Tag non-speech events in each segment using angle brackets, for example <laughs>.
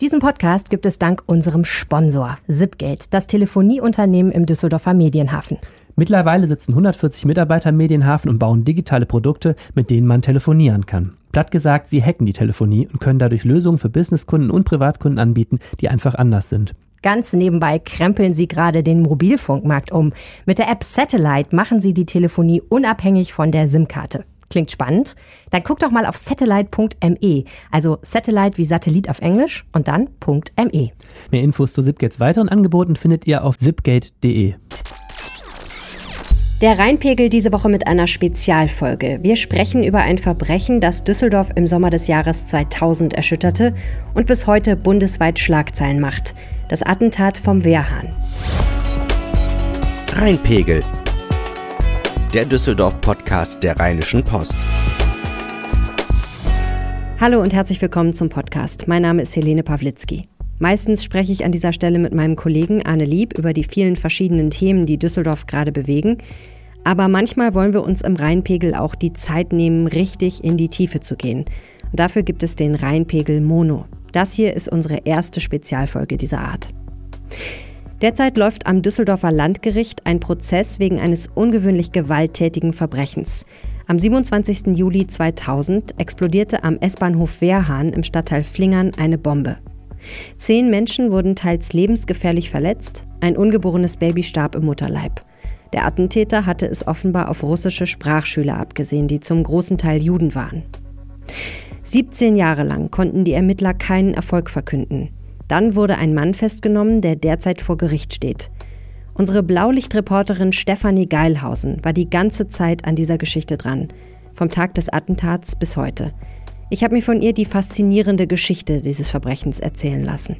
Diesen Podcast gibt es dank unserem Sponsor Zipgate, das Telefonieunternehmen im Düsseldorfer Medienhafen. Mittlerweile sitzen 140 Mitarbeiter im Medienhafen und bauen digitale Produkte, mit denen man telefonieren kann. Platt gesagt, sie hacken die Telefonie und können dadurch Lösungen für Businesskunden und Privatkunden anbieten, die einfach anders sind. Ganz nebenbei krempeln sie gerade den Mobilfunkmarkt um. Mit der App Satellite machen sie die Telefonie unabhängig von der SIM-Karte. Klingt spannend? Dann guck doch mal auf satellite.me, also Satellite wie Satellit auf Englisch und dann .me. Mehr Infos zu Zipgates weiteren Angeboten findet ihr auf zipgate.de. Der Rheinpegel diese Woche mit einer Spezialfolge. Wir sprechen über ein Verbrechen, das Düsseldorf im Sommer des Jahres 2000 erschütterte und bis heute bundesweit Schlagzeilen macht. Das Attentat vom Wehrhahn. Rheinpegel. Der Düsseldorf-Podcast der Rheinischen Post. Hallo und herzlich willkommen zum Podcast. Mein Name ist Helene Pawlitzki. Meistens spreche ich an dieser Stelle mit meinem Kollegen Arne Lieb über die vielen verschiedenen Themen, die Düsseldorf gerade bewegen. Aber manchmal wollen wir uns im Rheinpegel auch die Zeit nehmen, richtig in die Tiefe zu gehen. Und dafür gibt es den Rheinpegel Mono. Das hier ist unsere erste Spezialfolge dieser Art. Derzeit läuft am Düsseldorfer Landgericht ein Prozess wegen eines ungewöhnlich gewalttätigen Verbrechens. Am 27. Juli 2000 explodierte am S-Bahnhof Wehrhahn im Stadtteil Flingern eine Bombe. Zehn Menschen wurden teils lebensgefährlich verletzt, ein ungeborenes Baby starb im Mutterleib. Der Attentäter hatte es offenbar auf russische Sprachschüler abgesehen, die zum großen Teil Juden waren. 17 Jahre lang konnten die Ermittler keinen Erfolg verkünden. Dann wurde ein Mann festgenommen, der derzeit vor Gericht steht. Unsere Blaulichtreporterin Stefanie Geilhausen war die ganze Zeit an dieser Geschichte dran, vom Tag des Attentats bis heute. Ich habe mir von ihr die faszinierende Geschichte dieses Verbrechens erzählen lassen.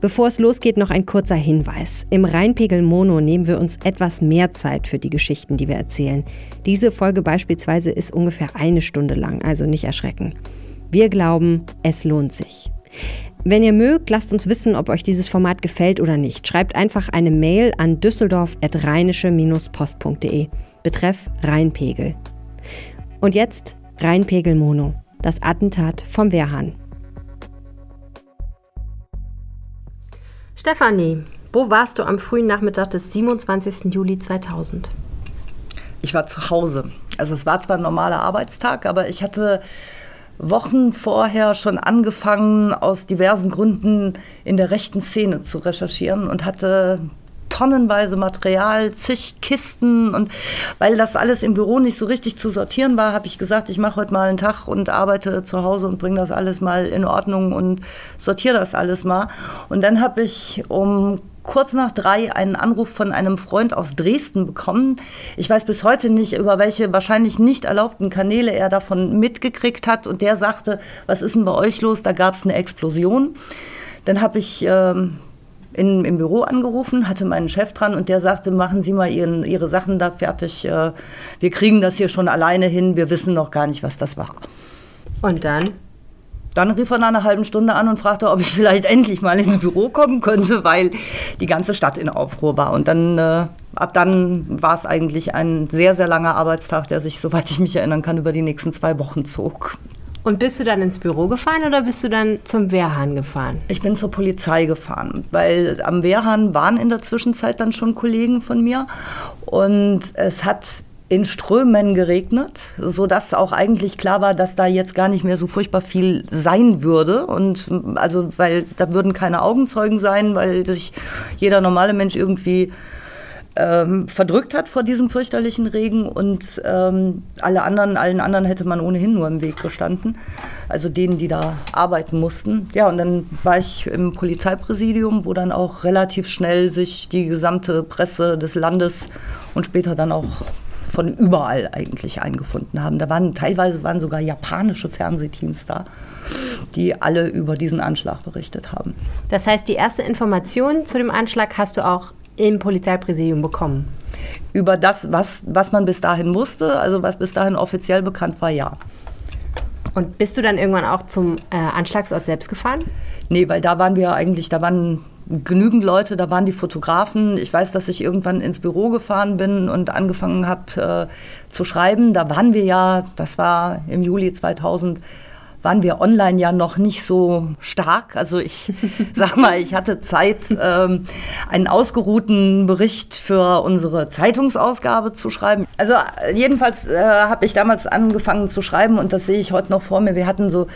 Bevor es losgeht, noch ein kurzer Hinweis. Im Rheinpegel Mono nehmen wir uns etwas mehr Zeit für die Geschichten, die wir erzählen. Diese Folge beispielsweise ist ungefähr eine Stunde lang, also nicht erschrecken. Wir glauben, es lohnt sich. Wenn ihr mögt, lasst uns wissen, ob euch dieses Format gefällt oder nicht. Schreibt einfach eine Mail an düsseldorf.rheinische-post.de. Betreff Rheinpegel. Und jetzt Rheinpegel Mono, das Attentat vom Wehrhahn. Stefanie, wo warst du am frühen Nachmittag des 27. Juli 2000? Ich war zu Hause. Also es war zwar ein normaler Arbeitstag, aber ich hatte Wochen vorher schon angefangen, aus diversen Gründen in der rechten Szene zu recherchieren und hatte tonnenweise Material, zig Kisten und weil das alles im Büro nicht so richtig zu sortieren war, habe ich gesagt, ich mache heute mal einen Tag und arbeite zu Hause und bringe das alles mal in Ordnung und sortiere das alles mal. Und dann habe ich um kurz nach drei einen Anruf von einem Freund aus Dresden bekommen. Ich weiß bis heute nicht, über welche wahrscheinlich nicht erlaubten Kanäle er davon mitgekriegt hat. Und der sagte, was ist denn bei euch los? Da gab es eine Explosion. Dann habe ich ähm, in, im Büro angerufen, hatte meinen Chef dran und der sagte, machen Sie mal ihren, Ihre Sachen da fertig. Äh, wir kriegen das hier schon alleine hin, wir wissen noch gar nicht, was das war. Und dann? Dann rief er nach einer halben Stunde an und fragte, ob ich vielleicht endlich mal ins Büro kommen könnte, weil die ganze Stadt in Aufruhr war. Und dann, äh, ab dann war es eigentlich ein sehr, sehr langer Arbeitstag, der sich, soweit ich mich erinnern kann, über die nächsten zwei Wochen zog. Und bist du dann ins Büro gefahren oder bist du dann zum Wehrhahn gefahren? Ich bin zur Polizei gefahren, weil am Wehrhahn waren in der Zwischenzeit dann schon Kollegen von mir und es hat in Strömen geregnet, sodass auch eigentlich klar war, dass da jetzt gar nicht mehr so furchtbar viel sein würde. Und also, weil da würden keine Augenzeugen sein, weil sich jeder normale Mensch irgendwie ähm, verdrückt hat vor diesem fürchterlichen Regen und ähm, alle anderen, allen anderen hätte man ohnehin nur im Weg gestanden. Also denen, die da arbeiten mussten. Ja, und dann war ich im Polizeipräsidium, wo dann auch relativ schnell sich die gesamte Presse des Landes und später dann auch von überall eigentlich eingefunden haben. Da waren teilweise waren sogar japanische Fernsehteams da, die alle über diesen Anschlag berichtet haben. Das heißt, die erste Information zu dem Anschlag hast du auch im Polizeipräsidium bekommen? Über das, was, was man bis dahin wusste, also was bis dahin offiziell bekannt war, ja. Und bist du dann irgendwann auch zum äh, Anschlagsort selbst gefahren? Nee, weil da waren wir eigentlich, da waren genügend Leute, da waren die Fotografen. Ich weiß, dass ich irgendwann ins Büro gefahren bin und angefangen habe äh, zu schreiben. Da waren wir ja, das war im Juli 2000, waren wir online ja noch nicht so stark. Also ich <laughs> sag mal, ich hatte Zeit, ähm, einen ausgeruhten Bericht für unsere Zeitungsausgabe zu schreiben. Also äh, jedenfalls äh, habe ich damals angefangen zu schreiben und das sehe ich heute noch vor mir. Wir hatten so,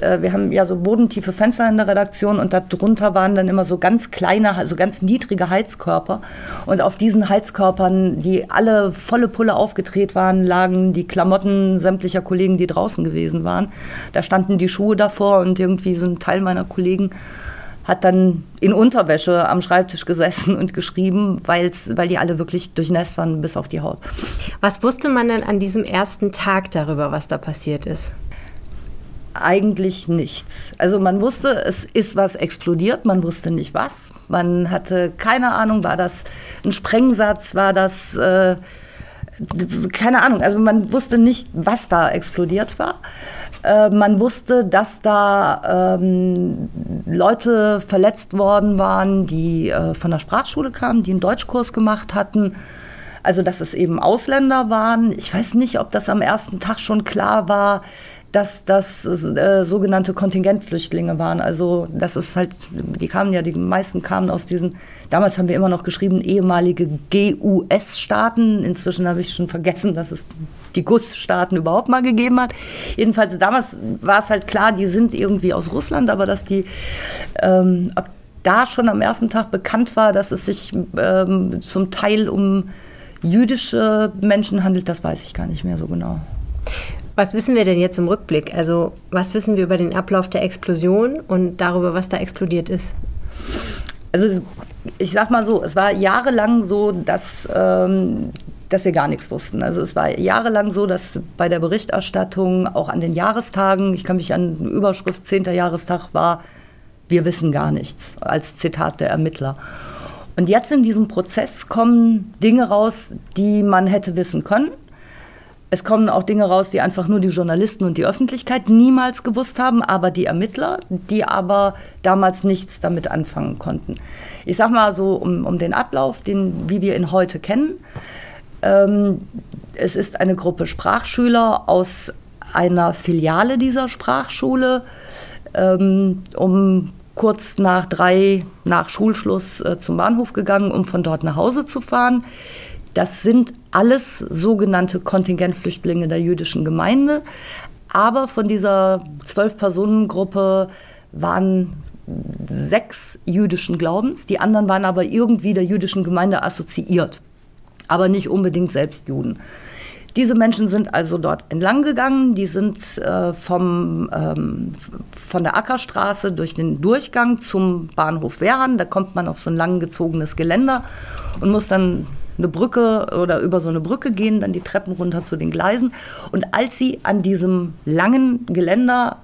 äh, wir haben ja so bodentiefe Fenster in der Redaktion und darunter waren dann immer so ganz kleine, also ganz niedrige Heizkörper. Und auf diesen Heizkörpern, die alle volle Pulle aufgedreht waren, lagen die Klamotten sämtlicher Kollegen, die draußen gewesen waren. Da stand standen die Schuhe davor und irgendwie so ein Teil meiner Kollegen hat dann in Unterwäsche am Schreibtisch gesessen und geschrieben, weil's, weil die alle wirklich durchnässt waren bis auf die Haut. Was wusste man denn an diesem ersten Tag darüber, was da passiert ist? Eigentlich nichts. Also man wusste, es ist was explodiert, man wusste nicht was. Man hatte keine Ahnung, war das ein Sprengsatz, war das... Äh, keine Ahnung, also man wusste nicht, was da explodiert war. Äh, man wusste, dass da ähm, Leute verletzt worden waren, die äh, von der Sprachschule kamen, die einen Deutschkurs gemacht hatten. Also, dass es eben Ausländer waren. Ich weiß nicht, ob das am ersten Tag schon klar war, dass das äh, sogenannte Kontingentflüchtlinge waren. Also das ist halt, die kamen ja, die meisten kamen aus diesen, damals haben wir immer noch geschrieben, ehemalige GUS-Staaten. Inzwischen habe ich schon vergessen, dass es die GUS-Staaten überhaupt mal gegeben hat. Jedenfalls damals war es halt klar, die sind irgendwie aus Russland, aber dass die, ähm, ab da schon am ersten Tag bekannt war, dass es sich ähm, zum Teil um jüdische Menschen handelt, das weiß ich gar nicht mehr so genau. Was wissen wir denn jetzt im Rückblick? Also was wissen wir über den Ablauf der Explosion und darüber, was da explodiert ist? Also ich sag mal so, es war jahrelang so, dass, ähm, dass wir gar nichts wussten. Also es war jahrelang so, dass bei der Berichterstattung, auch an den Jahrestagen, ich kann mich an die Überschrift 10. Jahrestag war, wir wissen gar nichts, als Zitat der Ermittler. Und jetzt in diesem Prozess kommen Dinge raus, die man hätte wissen können es kommen auch Dinge raus, die einfach nur die Journalisten und die Öffentlichkeit niemals gewusst haben, aber die Ermittler, die aber damals nichts damit anfangen konnten. Ich sage mal so um, um, den Ablauf, den, wie wir ihn heute kennen. Ähm, es ist eine Gruppe Sprachschüler aus einer Filiale dieser Sprachschule ähm, um kurz nach drei nach Schulschluss äh, zum Bahnhof gegangen, um von dort nach Hause zu fahren. Das sind alles sogenannte Kontingentflüchtlinge der jüdischen Gemeinde. Aber von dieser Zwölf-Personen-Gruppe waren sechs jüdischen Glaubens. Die anderen waren aber irgendwie der jüdischen Gemeinde assoziiert, aber nicht unbedingt selbst Juden. Diese Menschen sind also dort entlang gegangen. Die sind äh, vom, ähm, von der Ackerstraße durch den Durchgang zum Bahnhof Wehrhahn. Da kommt man auf so ein langgezogenes Geländer und muss dann eine Brücke oder über so eine Brücke gehen, dann die Treppen runter zu den Gleisen. Und als sie an diesem langen Geländer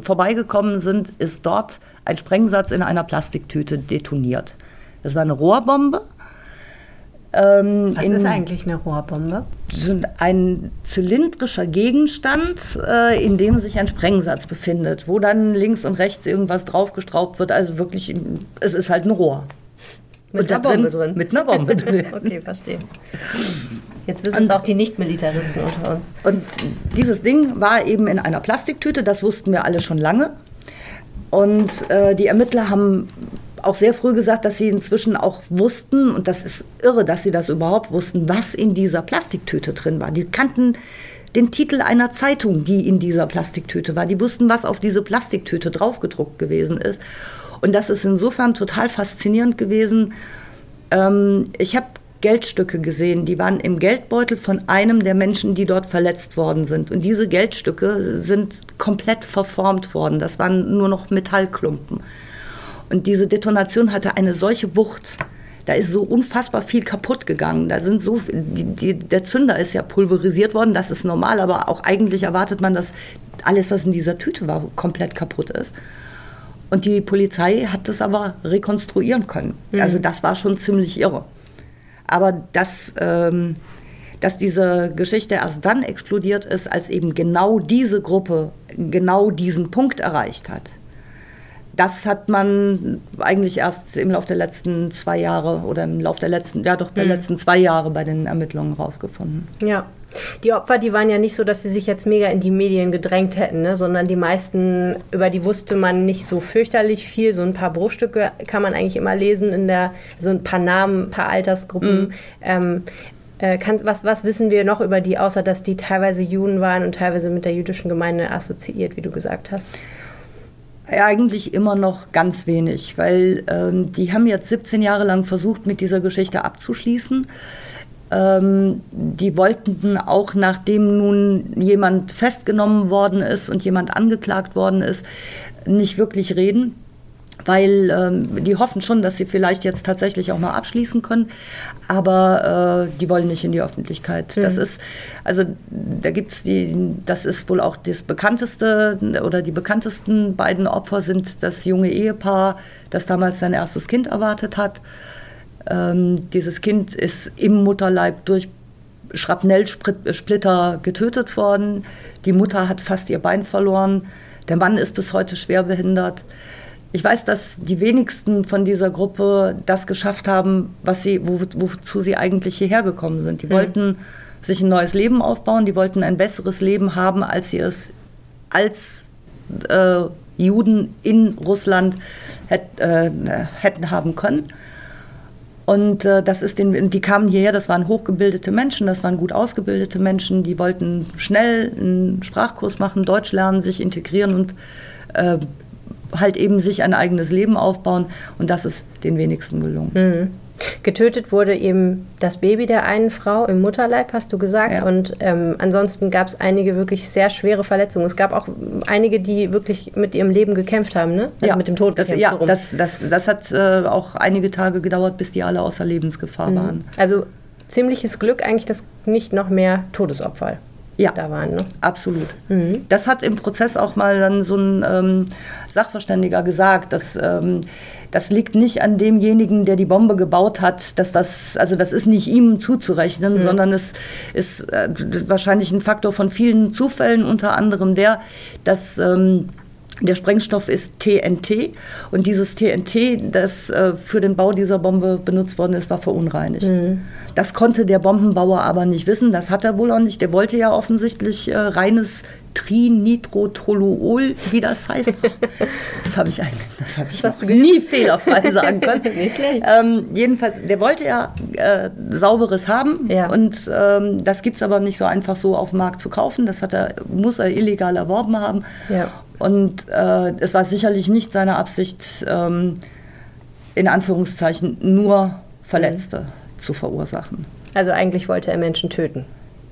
vorbeigekommen sind, ist dort ein Sprengsatz in einer Plastiktüte detoniert. Das war eine Rohrbombe. Ähm, Was in, ist eigentlich eine Rohrbombe? Ein zylindrischer Gegenstand, äh, in dem sich ein Sprengsatz befindet, wo dann links und rechts irgendwas draufgestraubt wird. Also wirklich, es ist halt ein Rohr. Mit einer Bombe drin. Mit einer Bombe <laughs> drin. okay, verstehe. Jetzt wissen es auch die Nicht-Militaristen unter uns. Und dieses Ding war eben in einer Plastiktüte, das wussten wir alle schon lange. Und äh, die Ermittler haben auch sehr früh gesagt, dass sie inzwischen auch wussten, und das ist irre, dass sie das überhaupt wussten, was in dieser Plastiktüte drin war. Die kannten den Titel einer Zeitung, die in dieser Plastiktüte war. Die wussten, was auf diese Plastiktüte draufgedruckt gewesen ist. Und das ist insofern total faszinierend gewesen. Ähm, ich habe Geldstücke gesehen, die waren im Geldbeutel von einem der Menschen, die dort verletzt worden sind. Und diese Geldstücke sind komplett verformt worden. Das waren nur noch Metallklumpen. Und diese Detonation hatte eine solche Wucht. Da ist so unfassbar viel kaputt gegangen. Da sind so, die, die, der Zünder ist ja pulverisiert worden, das ist normal, aber auch eigentlich erwartet man, dass alles, was in dieser Tüte war, komplett kaputt ist. Und die Polizei hat das aber rekonstruieren können. Mhm. Also das war schon ziemlich irre. Aber dass, ähm, dass diese Geschichte erst dann explodiert ist, als eben genau diese Gruppe genau diesen Punkt erreicht hat. Das hat man eigentlich erst im Laufe der letzten zwei Jahre oder im Laufe der letzten, ja doch der mhm. letzten zwei Jahre bei den Ermittlungen rausgefunden. Ja. Die Opfer, die waren ja nicht so, dass sie sich jetzt mega in die Medien gedrängt hätten, ne? sondern die meisten, über die wusste man nicht so fürchterlich viel. So ein paar Bruchstücke kann man eigentlich immer lesen in der, so ein paar Namen, ein paar Altersgruppen. Mhm. Ähm, äh, kann, was, was wissen wir noch über die, außer dass die teilweise Juden waren und teilweise mit der jüdischen Gemeinde assoziiert, wie du gesagt hast? Eigentlich immer noch ganz wenig, weil ähm, die haben jetzt 17 Jahre lang versucht, mit dieser Geschichte abzuschließen. Ähm, die wollten auch, nachdem nun jemand festgenommen worden ist und jemand angeklagt worden ist, nicht wirklich reden weil ähm, die hoffen schon, dass sie vielleicht jetzt tatsächlich auch mal abschließen können, aber äh, die wollen nicht in die Öffentlichkeit. Mhm. Das ist, also da gibt es die, das ist wohl auch das bekannteste oder die bekanntesten beiden Opfer sind das junge Ehepaar, das damals sein erstes Kind erwartet hat. Ähm, dieses Kind ist im Mutterleib durch Schrapnellsplitter getötet worden. Die Mutter hat fast ihr Bein verloren. Der Mann ist bis heute schwer behindert. Ich weiß, dass die wenigsten von dieser Gruppe das geschafft haben, was sie, wo, wozu sie eigentlich hierher gekommen sind. Die mhm. wollten sich ein neues Leben aufbauen, die wollten ein besseres Leben haben, als sie es als äh, Juden in Russland hätt, äh, hätten haben können. Und äh, das ist den, die kamen hierher, das waren hochgebildete Menschen, das waren gut ausgebildete Menschen, die wollten schnell einen Sprachkurs machen, Deutsch lernen, sich integrieren und äh, halt eben sich ein eigenes Leben aufbauen. Und das ist den wenigsten gelungen. Mhm. Getötet wurde eben das Baby der einen Frau im Mutterleib, hast du gesagt. Ja. Und ähm, ansonsten gab es einige wirklich sehr schwere Verletzungen. Es gab auch einige, die wirklich mit ihrem Leben gekämpft haben, ne? Also ja, mit dem Tod. Das, ja, so das, das, das hat äh, auch einige Tage gedauert, bis die alle außer Lebensgefahr mhm. waren. Also ziemliches Glück eigentlich, dass nicht noch mehr Todesopfer ja, da waren. Ne? Absolut. Mhm. Das hat im Prozess auch mal dann so ein ähm, Sachverständiger gesagt, dass ähm, das liegt nicht an demjenigen, der die Bombe gebaut hat, dass das, also das ist nicht ihm zuzurechnen, mhm. sondern es ist äh, wahrscheinlich ein Faktor von vielen Zufällen, unter anderem der, dass ähm, der Sprengstoff ist TNT und dieses TNT, das äh, für den Bau dieser Bombe benutzt worden ist, war verunreinigt. Mhm. Das konnte der Bombenbauer aber nicht wissen, das hat er wohl auch nicht. Der wollte ja offensichtlich äh, reines Trinitrotoluol, wie das heißt. <laughs> Das habe ich eigentlich, das habe ich das noch nie fehlerfrei sagen können. <laughs> nicht schlecht. Ähm, jedenfalls, der wollte ja äh, sauberes haben ja. und ähm, das gibt es aber nicht so einfach so auf dem Markt zu kaufen. Das hat er, muss er illegal erworben haben. Ja. Und äh, es war sicherlich nicht seine Absicht, ähm, in Anführungszeichen nur Verletzte mhm. zu verursachen. Also eigentlich wollte er Menschen töten.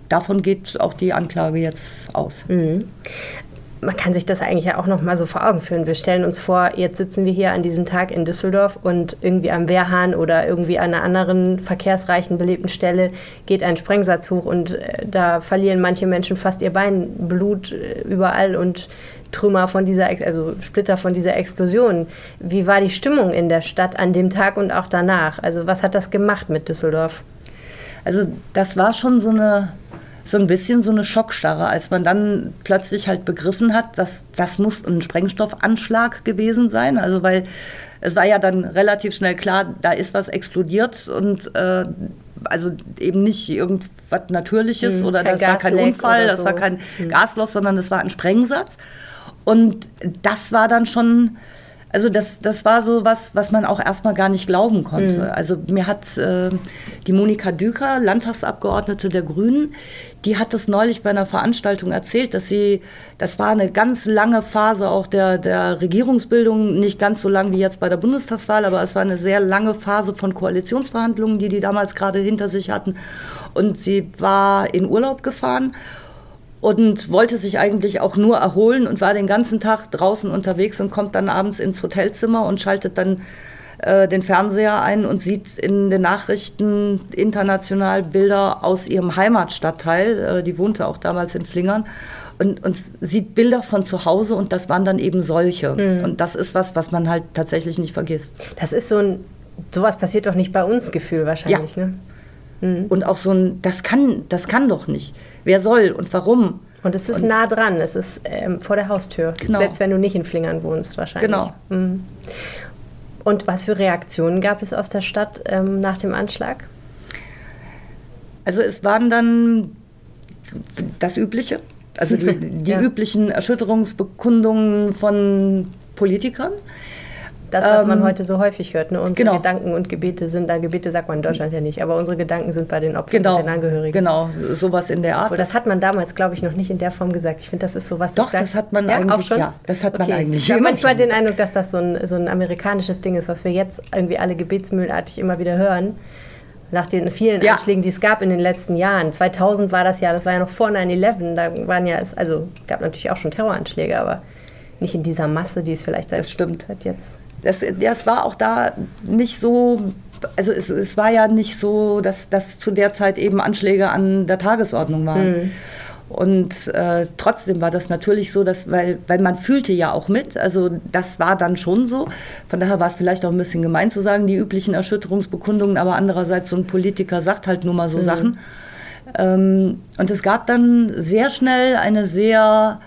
Davon geht auch die Anklage jetzt aus. Mhm. Man kann sich das eigentlich ja auch noch mal so vor Augen führen. Wir stellen uns vor, jetzt sitzen wir hier an diesem Tag in Düsseldorf und irgendwie am Wehrhahn oder irgendwie an einer anderen verkehrsreichen, belebten Stelle geht ein Sprengsatz hoch und äh, da verlieren manche Menschen fast ihr Bein, Blut äh, überall und Trümmer von dieser, also Splitter von dieser Explosion. Wie war die Stimmung in der Stadt an dem Tag und auch danach? Also was hat das gemacht mit Düsseldorf? Also das war schon so eine so ein bisschen so eine Schockstarre, als man dann plötzlich halt begriffen hat, dass das muss ein Sprengstoffanschlag gewesen sein. Also weil es war ja dann relativ schnell klar, da ist was explodiert und äh, also eben nicht irgendwas Natürliches hm, oder das war kein Unfall, das so. war kein hm. Gasloch, sondern das war ein Sprengsatz. Und das war dann schon, also das, das war so was, was man auch erstmal gar nicht glauben konnte. Mhm. Also mir hat äh, die Monika Düker, Landtagsabgeordnete der Grünen, die hat das neulich bei einer Veranstaltung erzählt, dass sie, das war eine ganz lange Phase auch der, der Regierungsbildung, nicht ganz so lang wie jetzt bei der Bundestagswahl, aber es war eine sehr lange Phase von Koalitionsverhandlungen, die die damals gerade hinter sich hatten. Und sie war in Urlaub gefahren und wollte sich eigentlich auch nur erholen und war den ganzen Tag draußen unterwegs und kommt dann abends ins Hotelzimmer und schaltet dann äh, den Fernseher ein und sieht in den Nachrichten international Bilder aus ihrem Heimatstadtteil. Äh, die wohnte auch damals in Flingern. Und, und, sieht Bilder von zu Hause und das waren dann eben solche. Mhm. Und das ist was, was man halt tatsächlich nicht vergisst. Das ist so ein, sowas passiert doch nicht bei uns Gefühl wahrscheinlich, ja. ne? Mhm. Und auch so ein, das kann, das kann doch nicht. Wer soll und warum? Und es ist und nah dran, es ist ähm, vor der Haustür. Genau. Selbst wenn du nicht in Flingern wohnst, wahrscheinlich. Genau. Mhm. Und was für Reaktionen gab es aus der Stadt ähm, nach dem Anschlag? Also es waren dann das Übliche. Also die, <laughs> die ja. üblichen Erschütterungsbekundungen von Politikern. Das, was ähm, man heute so häufig hört. Ne? Unsere genau. Gedanken und Gebete sind da. Gebete sagt man in Deutschland ja nicht, aber unsere Gedanken sind bei den Opfern genau. und den Angehörigen. Genau, sowas in der Art. Obwohl, das hat man damals, glaube ich, noch nicht in der Form gesagt. Ich finde, das ist sowas. Doch, das hat man ja, eigentlich. Auch schon? Ja, das hat man okay. eigentlich. Ich habe manchmal den Eindruck, dass das so ein, so ein amerikanisches Ding ist, was wir jetzt irgendwie alle gebetsmühlenartig immer wieder hören nach den vielen ja. Anschlägen, die es gab in den letzten Jahren. 2000 war das ja, das war ja noch vor 9-11, da waren ja, also gab natürlich auch schon Terroranschläge, aber nicht in dieser Masse, die es vielleicht seit, seit jetzt. Das, das war auch da nicht so, also es, es war ja nicht so, dass, dass zu der Zeit eben Anschläge an der Tagesordnung waren. Mhm. Und äh, trotzdem war das natürlich so, dass, weil, weil man fühlte ja auch mit, also das war dann schon so. Von daher war es vielleicht auch ein bisschen gemein zu sagen, die üblichen Erschütterungsbekundungen, aber andererseits so ein Politiker sagt halt nur mal so mhm. Sachen. Ähm, und es gab dann sehr schnell eine sehr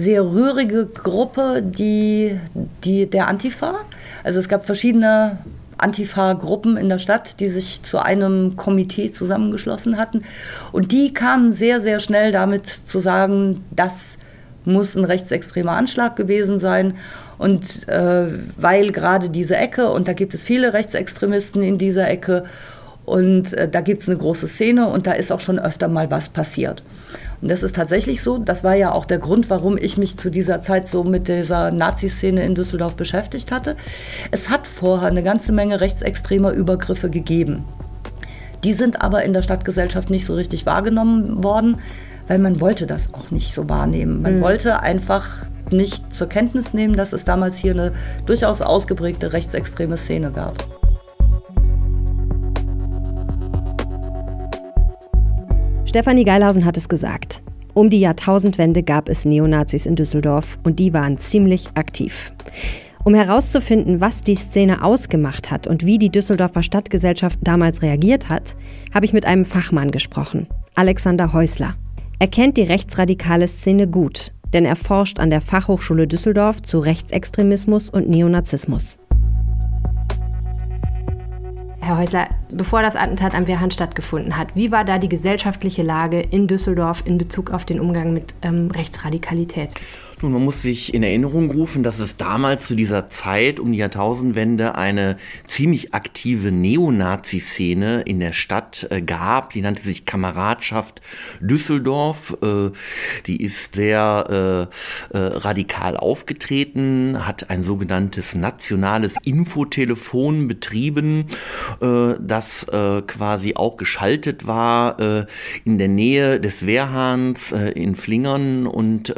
sehr rührige Gruppe, die, die der Antifa. Also es gab verschiedene Antifa-Gruppen in der Stadt, die sich zu einem Komitee zusammengeschlossen hatten. Und die kamen sehr, sehr schnell damit zu sagen, das muss ein rechtsextremer Anschlag gewesen sein. Und äh, weil gerade diese Ecke, und da gibt es viele Rechtsextremisten in dieser Ecke, und äh, da gibt es eine große Szene und da ist auch schon öfter mal was passiert. Und das ist tatsächlich so. Das war ja auch der Grund, warum ich mich zu dieser Zeit so mit dieser Nazi-Szene in Düsseldorf beschäftigt hatte. Es hat vorher eine ganze Menge rechtsextremer Übergriffe gegeben. Die sind aber in der Stadtgesellschaft nicht so richtig wahrgenommen worden, weil man wollte das auch nicht so wahrnehmen. Man mhm. wollte einfach nicht zur Kenntnis nehmen, dass es damals hier eine durchaus ausgeprägte rechtsextreme Szene gab. Stefanie Geilhausen hat es gesagt. Um die Jahrtausendwende gab es Neonazis in Düsseldorf und die waren ziemlich aktiv. Um herauszufinden, was die Szene ausgemacht hat und wie die Düsseldorfer Stadtgesellschaft damals reagiert hat, habe ich mit einem Fachmann gesprochen, Alexander Häusler. Er kennt die rechtsradikale Szene gut, denn er forscht an der Fachhochschule Düsseldorf zu Rechtsextremismus und Neonazismus. Herr Häusler, bevor das Attentat am Wehrhahn stattgefunden hat, wie war da die gesellschaftliche Lage in Düsseldorf in Bezug auf den Umgang mit ähm, Rechtsradikalität? Nun, man muss sich in Erinnerung rufen, dass es damals zu dieser Zeit um die Jahrtausendwende eine ziemlich aktive Neonazi-Szene in der Stadt äh, gab. Die nannte sich Kameradschaft Düsseldorf. Äh, die ist sehr äh, äh radikal aufgetreten, hat ein sogenanntes nationales Infotelefon betrieben, äh, das äh, quasi auch geschaltet war in der Nähe des Wehrhahns in Flingern und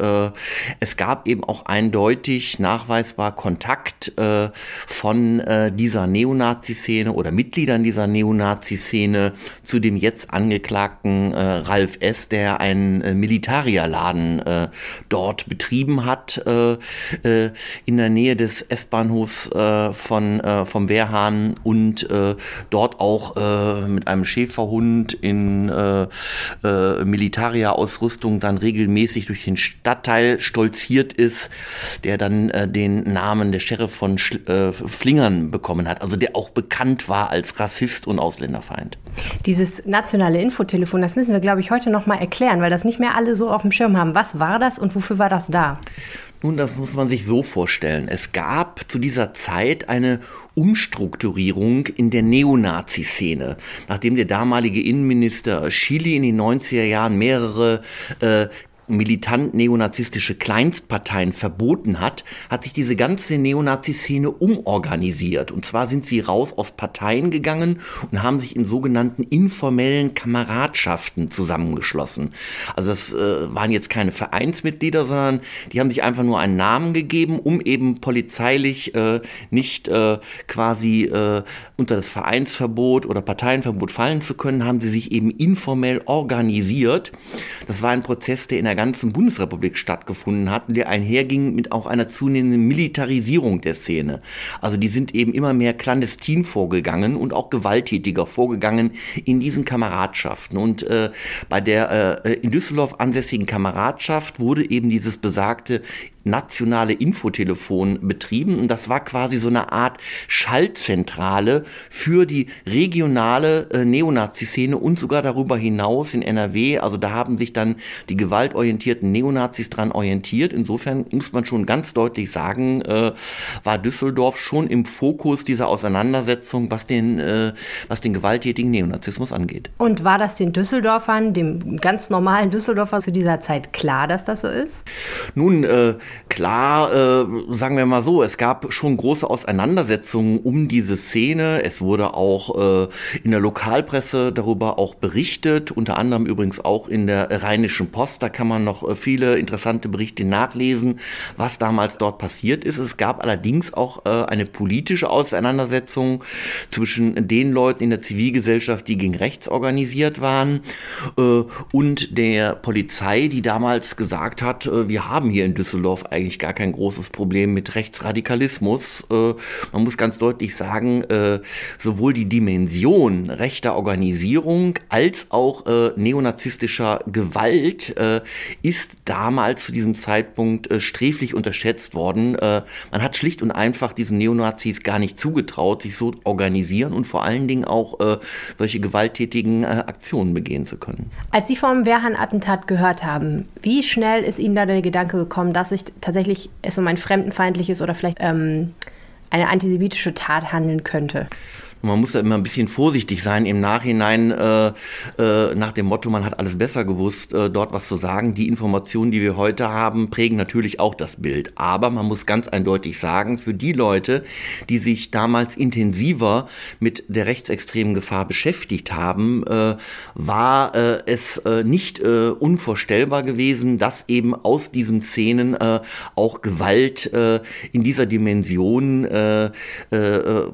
es es gab eben auch eindeutig nachweisbar Kontakt äh, von äh, dieser Neonazi-Szene oder Mitgliedern dieser Neonazi-Szene zu dem jetzt angeklagten äh, Ralf S., der einen äh, Militarierladen äh, dort betrieben hat, äh, äh, in der Nähe des S-Bahnhofs äh, von, äh, vom Wehrhahn und äh, dort auch äh, mit einem Schäferhund in äh, äh, Militarierausrüstung dann regelmäßig durch den Stadtteil stolziert infiziert ist, der dann äh, den Namen der Sheriff von Sch äh, Flingern bekommen hat, also der auch bekannt war als Rassist und Ausländerfeind. Dieses nationale Infotelefon, das müssen wir, glaube ich, heute noch mal erklären, weil das nicht mehr alle so auf dem Schirm haben. Was war das und wofür war das da? Nun, das muss man sich so vorstellen. Es gab zu dieser Zeit eine Umstrukturierung in der Neonazi-Szene. Nachdem der damalige Innenminister Chili in den 90er Jahren mehrere äh, militant neonazistische Kleinstparteien verboten hat, hat sich diese ganze Neonazi-Szene umorganisiert. Und zwar sind sie raus aus Parteien gegangen und haben sich in sogenannten informellen Kameradschaften zusammengeschlossen. Also das äh, waren jetzt keine Vereinsmitglieder, sondern die haben sich einfach nur einen Namen gegeben, um eben polizeilich äh, nicht äh, quasi äh, unter das Vereinsverbot oder Parteienverbot fallen zu können, haben sie sich eben informell organisiert. Das war ein Prozess, der in der ganzen Bundesrepublik stattgefunden hat und der einherging mit auch einer zunehmenden Militarisierung der Szene. Also die sind eben immer mehr clandestin vorgegangen und auch gewalttätiger vorgegangen in diesen Kameradschaften. Und äh, bei der äh, in Düsseldorf ansässigen Kameradschaft wurde eben dieses besagte nationale Infotelefon betrieben und das war quasi so eine Art Schaltzentrale für die regionale äh, Neonazi-Szene und sogar darüber hinaus in NRW. Also da haben sich dann die gewaltorientierten Neonazis dran orientiert. Insofern muss man schon ganz deutlich sagen, äh, war Düsseldorf schon im Fokus dieser Auseinandersetzung, was den, äh, was den gewalttätigen Neonazismus angeht. Und war das den Düsseldorfern, dem ganz normalen Düsseldorfer zu dieser Zeit klar, dass das so ist? Nun, äh, klar, äh, sagen wir mal so, es gab schon große Auseinandersetzungen um diese Szene. Es wurde auch äh, in der Lokalpresse darüber auch berichtet, unter anderem übrigens auch in der Rheinischen Post. Da kann man noch äh, viele interessante Berichte nachlesen, was damals dort passiert ist. Es gab allerdings auch äh, eine politische Auseinandersetzung zwischen den Leuten in der Zivilgesellschaft, die gegen rechts organisiert waren, äh, und der Polizei, die damals gesagt hat, äh, wir haben hier in Düsseldorf eigentlich gar kein großes Problem mit Rechtsradikalismus. Äh, man muss ganz deutlich sagen, äh, sowohl die Dimension rechter Organisierung als auch äh, neonazistischer Gewalt äh, ist damals zu diesem Zeitpunkt äh, sträflich unterschätzt worden. Äh, man hat schlicht und einfach diesen Neonazis gar nicht zugetraut, sich so organisieren und vor allen Dingen auch solche gewalttätigen Aktionen begehen zu können. Als Sie vom Wehrhahn-Attentat gehört haben, wie schnell ist Ihnen da der Gedanke gekommen, dass sich tatsächlich es um ein fremdenfeindliches oder vielleicht ähm, eine antisemitische Tat handeln könnte? Man muss da immer ein bisschen vorsichtig sein im Nachhinein äh, äh, nach dem Motto, man hat alles besser gewusst, äh, dort was zu sagen. Die Informationen, die wir heute haben, prägen natürlich auch das Bild. Aber man muss ganz eindeutig sagen, für die Leute, die sich damals intensiver mit der rechtsextremen Gefahr beschäftigt haben, äh, war äh, es äh, nicht unvorstellbar gewesen, dass eben aus diesen Szenen auch Gewalt in dieser Dimension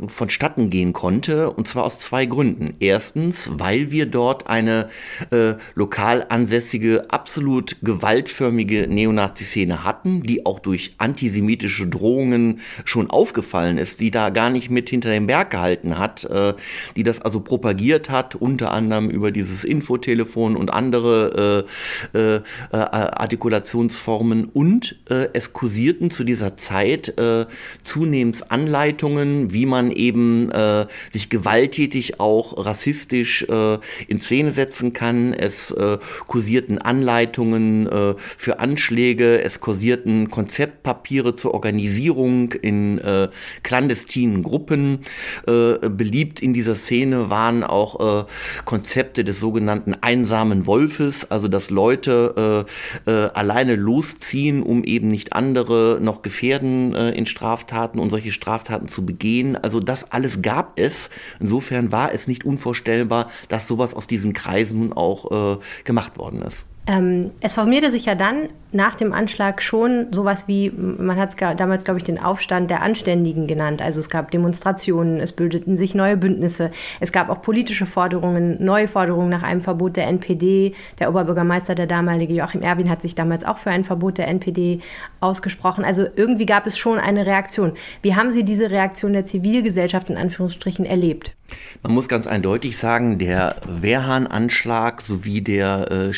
vonstatten gehen konnte konnte, und zwar aus zwei Gründen. Erstens, weil wir dort eine äh, lokal ansässige, absolut gewaltförmige Neonazi-Szene hatten, die auch durch antisemitische Drohungen schon aufgefallen ist, die da gar nicht mit hinter dem Berg gehalten hat, äh, die das also propagiert hat, unter anderem über dieses Infotelefon und andere äh, äh, äh Artikulationsformen und äh, es kursierten zu dieser Zeit äh, zunehmend Anleitungen, wie man eben äh, sich gewalttätig auch rassistisch äh, in Szene setzen kann. Es äh, kursierten Anleitungen äh, für Anschläge, es kursierten Konzeptpapiere zur Organisierung in äh, clandestinen Gruppen. Äh, beliebt in dieser Szene waren auch äh, Konzepte des sogenannten einsamen Wolfes, also dass Leute äh, äh, alleine losziehen, um eben nicht andere noch gefährden äh, in Straftaten und solche Straftaten zu begehen. Also das alles gab es ist. Insofern war es nicht unvorstellbar, dass sowas aus diesen Kreisen nun auch äh, gemacht worden ist. Ähm, es formierte sich ja dann nach dem Anschlag schon sowas wie, man hat es damals, glaube ich, den Aufstand der Anständigen genannt. Also es gab Demonstrationen, es bildeten sich neue Bündnisse, es gab auch politische Forderungen, neue Forderungen nach einem Verbot der NPD. Der Oberbürgermeister, der damalige Joachim Erwin, hat sich damals auch für ein Verbot der NPD ausgesprochen. Also irgendwie gab es schon eine Reaktion. Wie haben Sie diese Reaktion der Zivilgesellschaft in Anführungsstrichen erlebt? Man muss ganz eindeutig sagen, der Wehrhahn-Anschlag sowie der äh,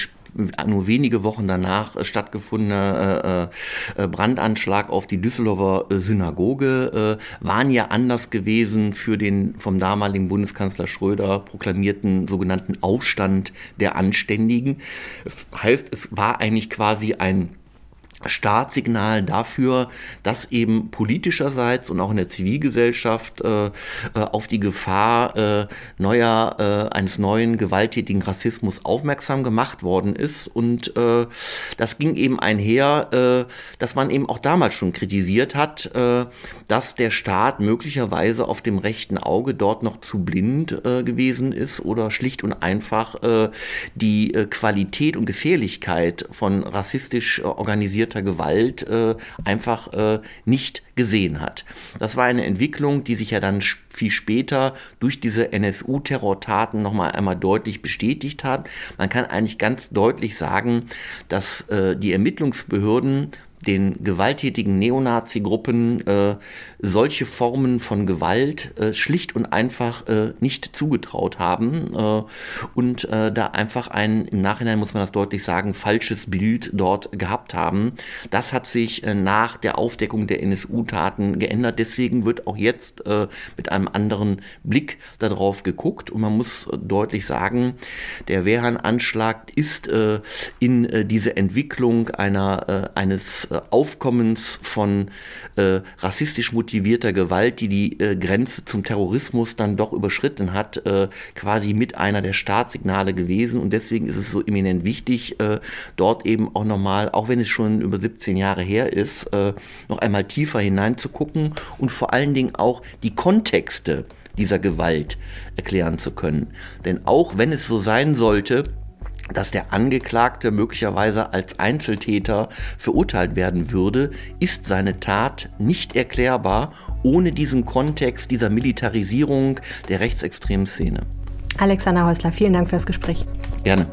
nur wenige Wochen danach stattgefundene äh, äh, Brandanschlag auf die Düsseldorfer äh, Synagoge äh, waren ja anders gewesen für den vom damaligen Bundeskanzler Schröder proklamierten sogenannten Aufstand der Anständigen. Das heißt, es war eigentlich quasi ein Startsignal dafür, dass eben politischerseits und auch in der Zivilgesellschaft äh, äh, auf die Gefahr äh, neuer äh, eines neuen gewalttätigen Rassismus aufmerksam gemacht worden ist. Und äh, das ging eben einher, äh, dass man eben auch damals schon kritisiert hat, dass der Staat möglicherweise auf dem rechten Auge dort noch zu blind gewesen ist oder schlicht und einfach die Qualität und Gefährlichkeit von rassistisch organisierten organisierter Gewalt äh, einfach äh, nicht gesehen hat. Das war eine Entwicklung, die sich ja dann viel später durch diese NSU-Terrortaten nochmal einmal deutlich bestätigt hat. Man kann eigentlich ganz deutlich sagen, dass äh, die Ermittlungsbehörden den gewalttätigen Neonazi-Gruppen äh, solche Formen von Gewalt äh, schlicht und einfach äh, nicht zugetraut haben äh, und äh, da einfach ein, im Nachhinein muss man das deutlich sagen, falsches Bild dort gehabt haben. Das hat sich äh, nach der Aufdeckung der NSU-Taten geändert. Deswegen wird auch jetzt mit einem anderen Blick darauf geguckt und man muss deutlich sagen, der Wehrhahn-Anschlag ist in diese Entwicklung einer, eines Aufkommens von rassistisch motivierten motivierter Gewalt, die die äh, Grenze zum Terrorismus dann doch überschritten hat, äh, quasi mit einer der Startsignale gewesen. Und deswegen ist es so eminent wichtig, äh, dort eben auch nochmal, auch wenn es schon über 17 Jahre her ist, äh, noch einmal tiefer hineinzugucken und vor allen Dingen auch die Kontexte dieser Gewalt erklären zu können. Denn auch wenn es so sein sollte, dass der Angeklagte möglicherweise als Einzeltäter verurteilt werden würde, ist seine Tat nicht erklärbar ohne diesen Kontext dieser Militarisierung der rechtsextremen Szene. Alexander Häusler, vielen Dank fürs Gespräch. Gerne.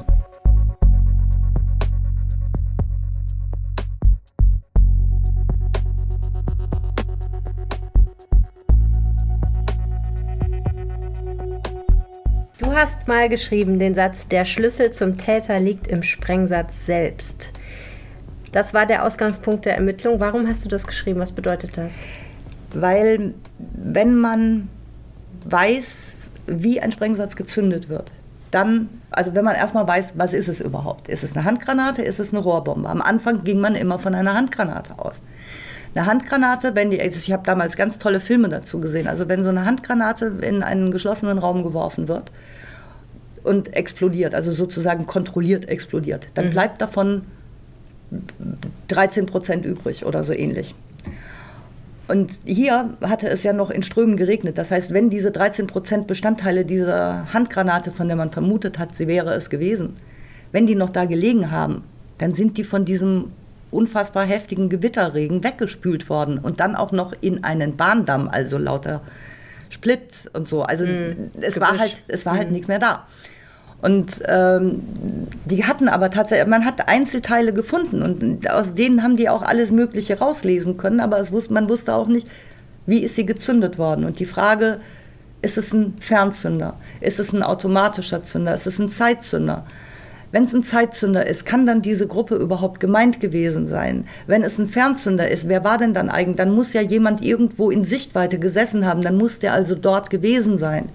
Hast mal geschrieben den Satz, der Schlüssel zum Täter liegt im Sprengsatz selbst. Das war der Ausgangspunkt der Ermittlung. Warum hast du das geschrieben? Was bedeutet das? Weil wenn man weiß, wie ein Sprengsatz gezündet wird, dann, also wenn man erstmal weiß, was ist es überhaupt? Ist es eine Handgranate? Ist es eine Rohrbombe? Am Anfang ging man immer von einer Handgranate aus. Eine Handgranate, wenn die, ich habe damals ganz tolle Filme dazu gesehen, also wenn so eine Handgranate in einen geschlossenen Raum geworfen wird, und explodiert, also sozusagen kontrolliert explodiert. Dann mhm. bleibt davon 13 Prozent übrig oder so ähnlich. Und hier hatte es ja noch in Strömen geregnet. Das heißt, wenn diese 13 Prozent Bestandteile dieser Handgranate, von der man vermutet hat, sie wäre es gewesen, wenn die noch da gelegen haben, dann sind die von diesem unfassbar heftigen Gewitterregen weggespült worden und dann auch noch in einen Bahndamm, also lauter Split und so. Also mm, es, war halt, es war halt mm. nichts mehr da. Und ähm, die hatten aber tatsächlich, man hat Einzelteile gefunden und aus denen haben die auch alles Mögliche rauslesen können, aber es wusste, man wusste auch nicht, wie ist sie gezündet worden. Und die Frage, ist es ein Fernzünder? Ist es ein automatischer Zünder? Ist es ein Zeitzünder? Wenn es ein Zeitzünder ist, kann dann diese Gruppe überhaupt gemeint gewesen sein? Wenn es ein Fernzünder ist, wer war denn dann eigentlich? Dann muss ja jemand irgendwo in Sichtweite gesessen haben, dann muss der also dort gewesen sein.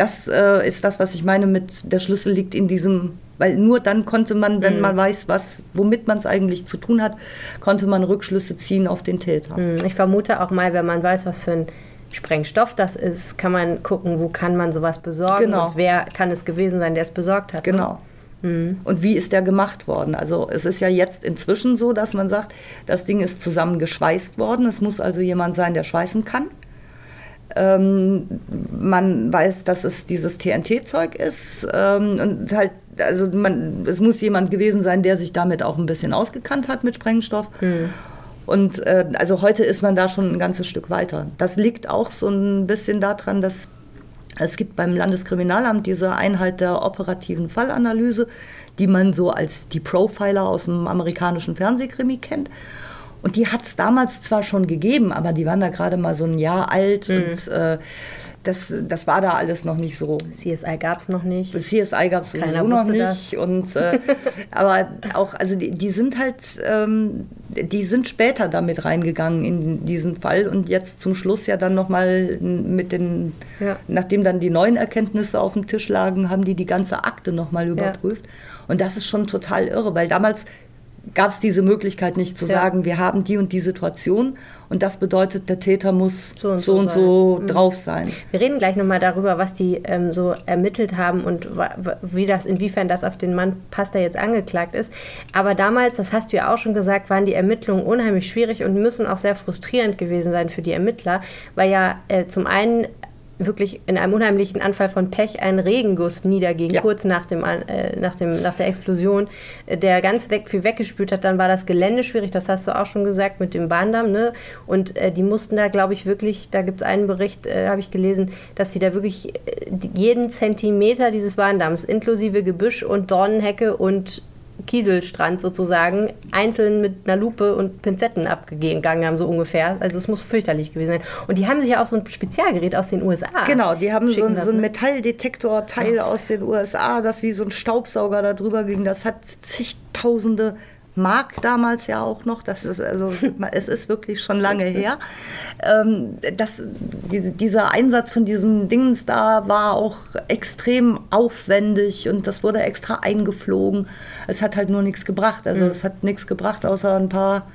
Das äh, ist das, was ich meine mit der Schlüssel liegt in diesem, weil nur dann konnte man, wenn mhm. man weiß, was, womit man es eigentlich zu tun hat, konnte man Rückschlüsse ziehen auf den Täter. Mhm. Ich vermute auch mal, wenn man weiß, was für ein Sprengstoff das ist, kann man gucken, wo kann man sowas besorgen genau. und wer kann es gewesen sein, der es besorgt hat. Ne? Genau. Ne? Und wie ist der gemacht worden? Also es ist ja jetzt inzwischen so, dass man sagt, das Ding ist zusammen geschweißt worden. Es muss also jemand sein, der schweißen kann. Ähm, man weiß, dass es dieses TNT-Zeug ist ähm, und halt, also man, es muss jemand gewesen sein, der sich damit auch ein bisschen ausgekannt hat mit Sprengstoff. Mhm. Und äh, also heute ist man da schon ein ganzes Stück weiter. Das liegt auch so ein bisschen daran, dass es gibt beim Landeskriminalamt diese Einheit der operativen Fallanalyse, die man so als die Profiler aus dem amerikanischen Fernsehkrimi kennt. Und die hat es damals zwar schon gegeben, aber die waren da gerade mal so ein Jahr alt mhm. und äh, das, das war da alles noch nicht so. CSI gab es noch nicht. CSI gab es sowieso noch nicht. Und, äh, <laughs> aber auch, also die, die sind halt, ähm, die sind später damit reingegangen in diesen Fall und jetzt zum Schluss ja dann nochmal mit den, ja. nachdem dann die neuen Erkenntnisse auf dem Tisch lagen, haben die die ganze Akte nochmal überprüft. Ja. Und das ist schon total irre, weil damals gab es diese Möglichkeit nicht zu ja. sagen, wir haben die und die Situation und das bedeutet, der Täter muss so und so, so, und so mhm. drauf sein. Wir reden gleich nochmal darüber, was die ähm, so ermittelt haben und wie das, inwiefern das auf den Mann passt, der jetzt angeklagt ist. Aber damals, das hast du ja auch schon gesagt, waren die Ermittlungen unheimlich schwierig und müssen auch sehr frustrierend gewesen sein für die Ermittler, weil ja äh, zum einen wirklich in einem unheimlichen Anfall von Pech ein Regenguss niederging, ja. kurz nach, dem, äh, nach, dem, nach der Explosion, der ganz weg, viel weggespült hat. Dann war das Gelände schwierig, das hast du auch schon gesagt, mit dem Bahndamm. Ne? Und äh, die mussten da, glaube ich, wirklich, da gibt es einen Bericht, äh, habe ich gelesen, dass sie da wirklich äh, jeden Zentimeter dieses Bahndamms, inklusive Gebüsch und Dornenhecke und Kieselstrand sozusagen einzeln mit einer Lupe und Pinzetten abgegangen haben, so ungefähr. Also es muss fürchterlich gewesen sein. Und die haben sich ja auch so ein Spezialgerät aus den USA. Genau, die haben so, so, ein Metalldetektorteil aus den USA, das wie so ein Staubsauger da drüber ging. Das hat zigtausende Mark damals ja auch noch, das ist also, <laughs> es ist wirklich schon lange her. Ähm, das, die, dieser Einsatz von diesem Dings da war auch extrem aufwendig und das wurde extra eingeflogen. Es hat halt nur nichts gebracht. Also mhm. es hat nichts gebracht, außer ein paar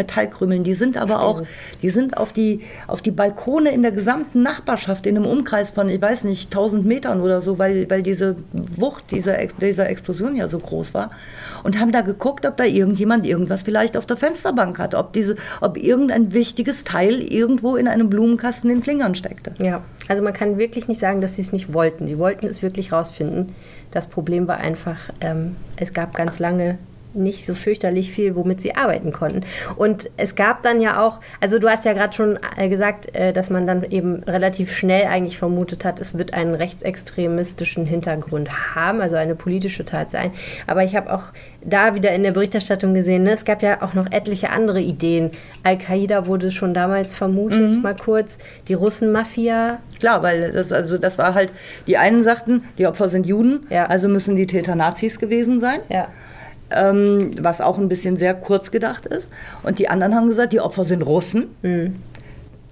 Metallkrümeln. Die sind aber auch, die sind auf die, auf die Balkone in der gesamten Nachbarschaft, in einem Umkreis von, ich weiß nicht, 1000 Metern oder so, weil, weil diese Wucht dieser, dieser Explosion ja so groß war. Und haben da geguckt, ob da irgendjemand irgendwas vielleicht auf der Fensterbank hat, ob, diese, ob irgendein wichtiges Teil irgendwo in einem Blumenkasten in Flingern steckte. Ja, also man kann wirklich nicht sagen, dass sie es nicht wollten. Sie wollten es wirklich rausfinden. Das Problem war einfach, ähm, es gab ganz lange nicht so fürchterlich viel, womit sie arbeiten konnten. Und es gab dann ja auch, also du hast ja gerade schon äh, gesagt, äh, dass man dann eben relativ schnell eigentlich vermutet hat, es wird einen rechtsextremistischen Hintergrund haben, also eine politische Tat sein. Aber ich habe auch da wieder in der Berichterstattung gesehen, ne, es gab ja auch noch etliche andere Ideen. Al-Qaida wurde schon damals vermutet, mhm. mal kurz. Die Russen-Mafia. Klar, weil das, also das war halt, die einen sagten, die Opfer sind Juden, ja. also müssen die Täter Nazis gewesen sein. Ja ähm, was auch ein bisschen sehr kurz gedacht ist. Und die anderen haben gesagt, die Opfer sind Russen. Mhm.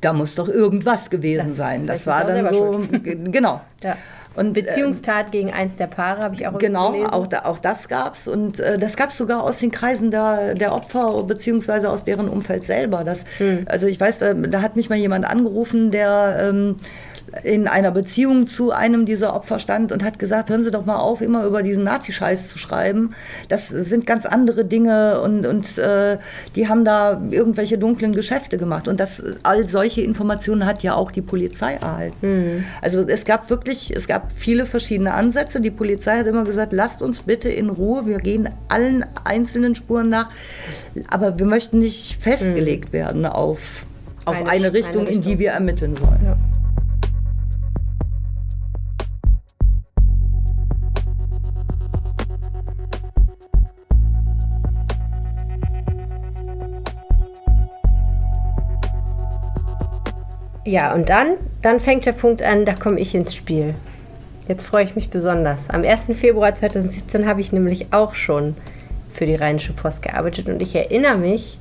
Da muss doch irgendwas gewesen das sein. Das war dann so, <laughs> genau. <laughs> Ja. Und, Beziehungstat äh, gegen eins der Paare habe ich auch Genau, gelesen. auch, da, auch das gab es. Und äh, das gab es sogar aus den Kreisen der, der Opfer beziehungsweise aus deren Umfeld selber. Das, hm. Also ich weiß, da, da, hat mich mal jemand angerufen, der ähm, in einer Beziehung zu einem dieser Opfer stand und hat gesagt, hören Sie doch mal auf, immer über diesen Nazi-Scheiß zu schreiben. Das sind ganz andere Dinge und, und äh, die haben da irgendwelche dunklen Geschäfte gemacht. Und das, all solche Informationen hat ja auch die Polizei erhalten. Mhm. Also es gab wirklich, es gab viele verschiedene Ansätze. Die Polizei hat immer gesagt, lasst uns bitte in Ruhe, wir gehen allen einzelnen Spuren nach, aber wir möchten nicht festgelegt mhm. werden auf, auf eine, eine, Richtung, eine, Richtung, in die wir ermitteln sollen. Ja. Ja, und dann, dann fängt der Punkt an, da komme ich ins Spiel. Jetzt freue ich mich besonders. Am 1. Februar 2017 habe ich nämlich auch schon für die Rheinische Post gearbeitet und ich erinnere mich,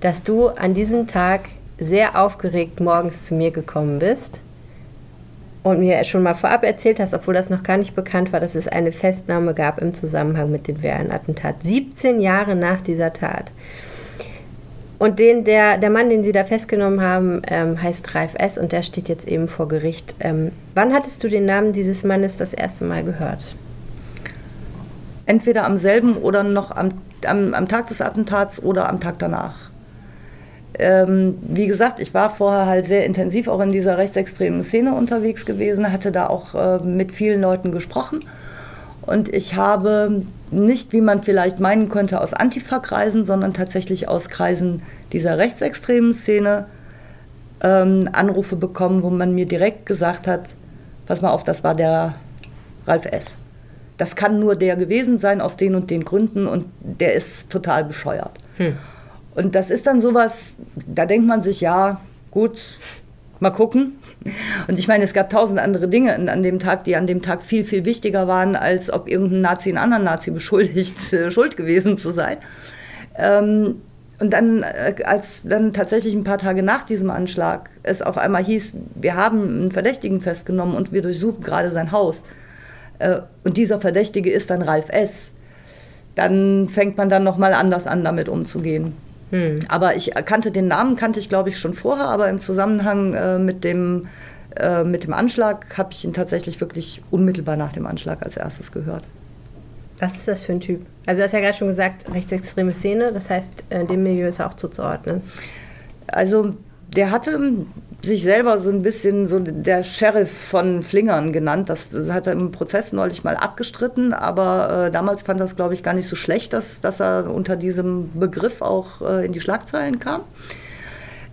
dass du an diesem Tag sehr aufgeregt morgens zu mir gekommen bist und mir schon mal vorab erzählt hast, obwohl das noch gar nicht bekannt war, dass es eine Festnahme gab im Zusammenhang mit dem Wehren-Attentat. 17 Jahre nach dieser Tat. Und den, der, der Mann, den Sie da festgenommen haben, ähm, heißt Ralf S. und der steht jetzt eben vor Gericht. Ähm, wann hattest du den Namen dieses Mannes das erste Mal gehört? Entweder am selben oder noch am, am, am Tag des Attentats oder am Tag danach. Ähm, wie gesagt, ich war vorher halt sehr intensiv auch in dieser rechtsextremen Szene unterwegs gewesen, hatte da auch äh, mit vielen Leuten gesprochen. Und ich habe nicht, wie man vielleicht meinen könnte, aus Antifa-Kreisen, sondern tatsächlich aus Kreisen dieser rechtsextremen Szene ähm, Anrufe bekommen, wo man mir direkt gesagt hat, pass mal auf, das war der Ralf S. Das kann nur der gewesen sein aus den und den Gründen und der ist total bescheuert. Hm. Und das ist dann sowas, da denkt man sich, ja, gut, mal gucken. Und ich meine, es gab tausend andere Dinge an dem Tag, die an dem Tag viel, viel wichtiger waren, als ob irgendein Nazi einen anderen Nazi beschuldigt, <laughs> äh, schuld gewesen zu sein. Ähm, und dann, äh, als dann tatsächlich ein paar Tage nach diesem Anschlag es auf einmal hieß, wir haben einen Verdächtigen festgenommen und wir durchsuchen gerade sein Haus. Äh, und dieser Verdächtige ist dann Ralf S. Dann fängt man dann nochmal anders an, damit umzugehen. Hm. Aber ich kannte den Namen, kannte ich glaube ich schon vorher, aber im Zusammenhang äh, mit, dem, äh, mit dem Anschlag habe ich ihn tatsächlich wirklich unmittelbar nach dem Anschlag als erstes gehört. Was ist das für ein Typ? Also du hast ja gerade schon gesagt, rechtsextreme Szene, das heißt, in dem Milieu ist er auch zuzuordnen. Also der hatte sich selber so ein bisschen so der Sheriff von Flingern genannt. Das, das hat er im Prozess neulich mal abgestritten, aber äh, damals fand es, glaube ich, gar nicht so schlecht, dass, dass er unter diesem Begriff auch äh, in die Schlagzeilen kam.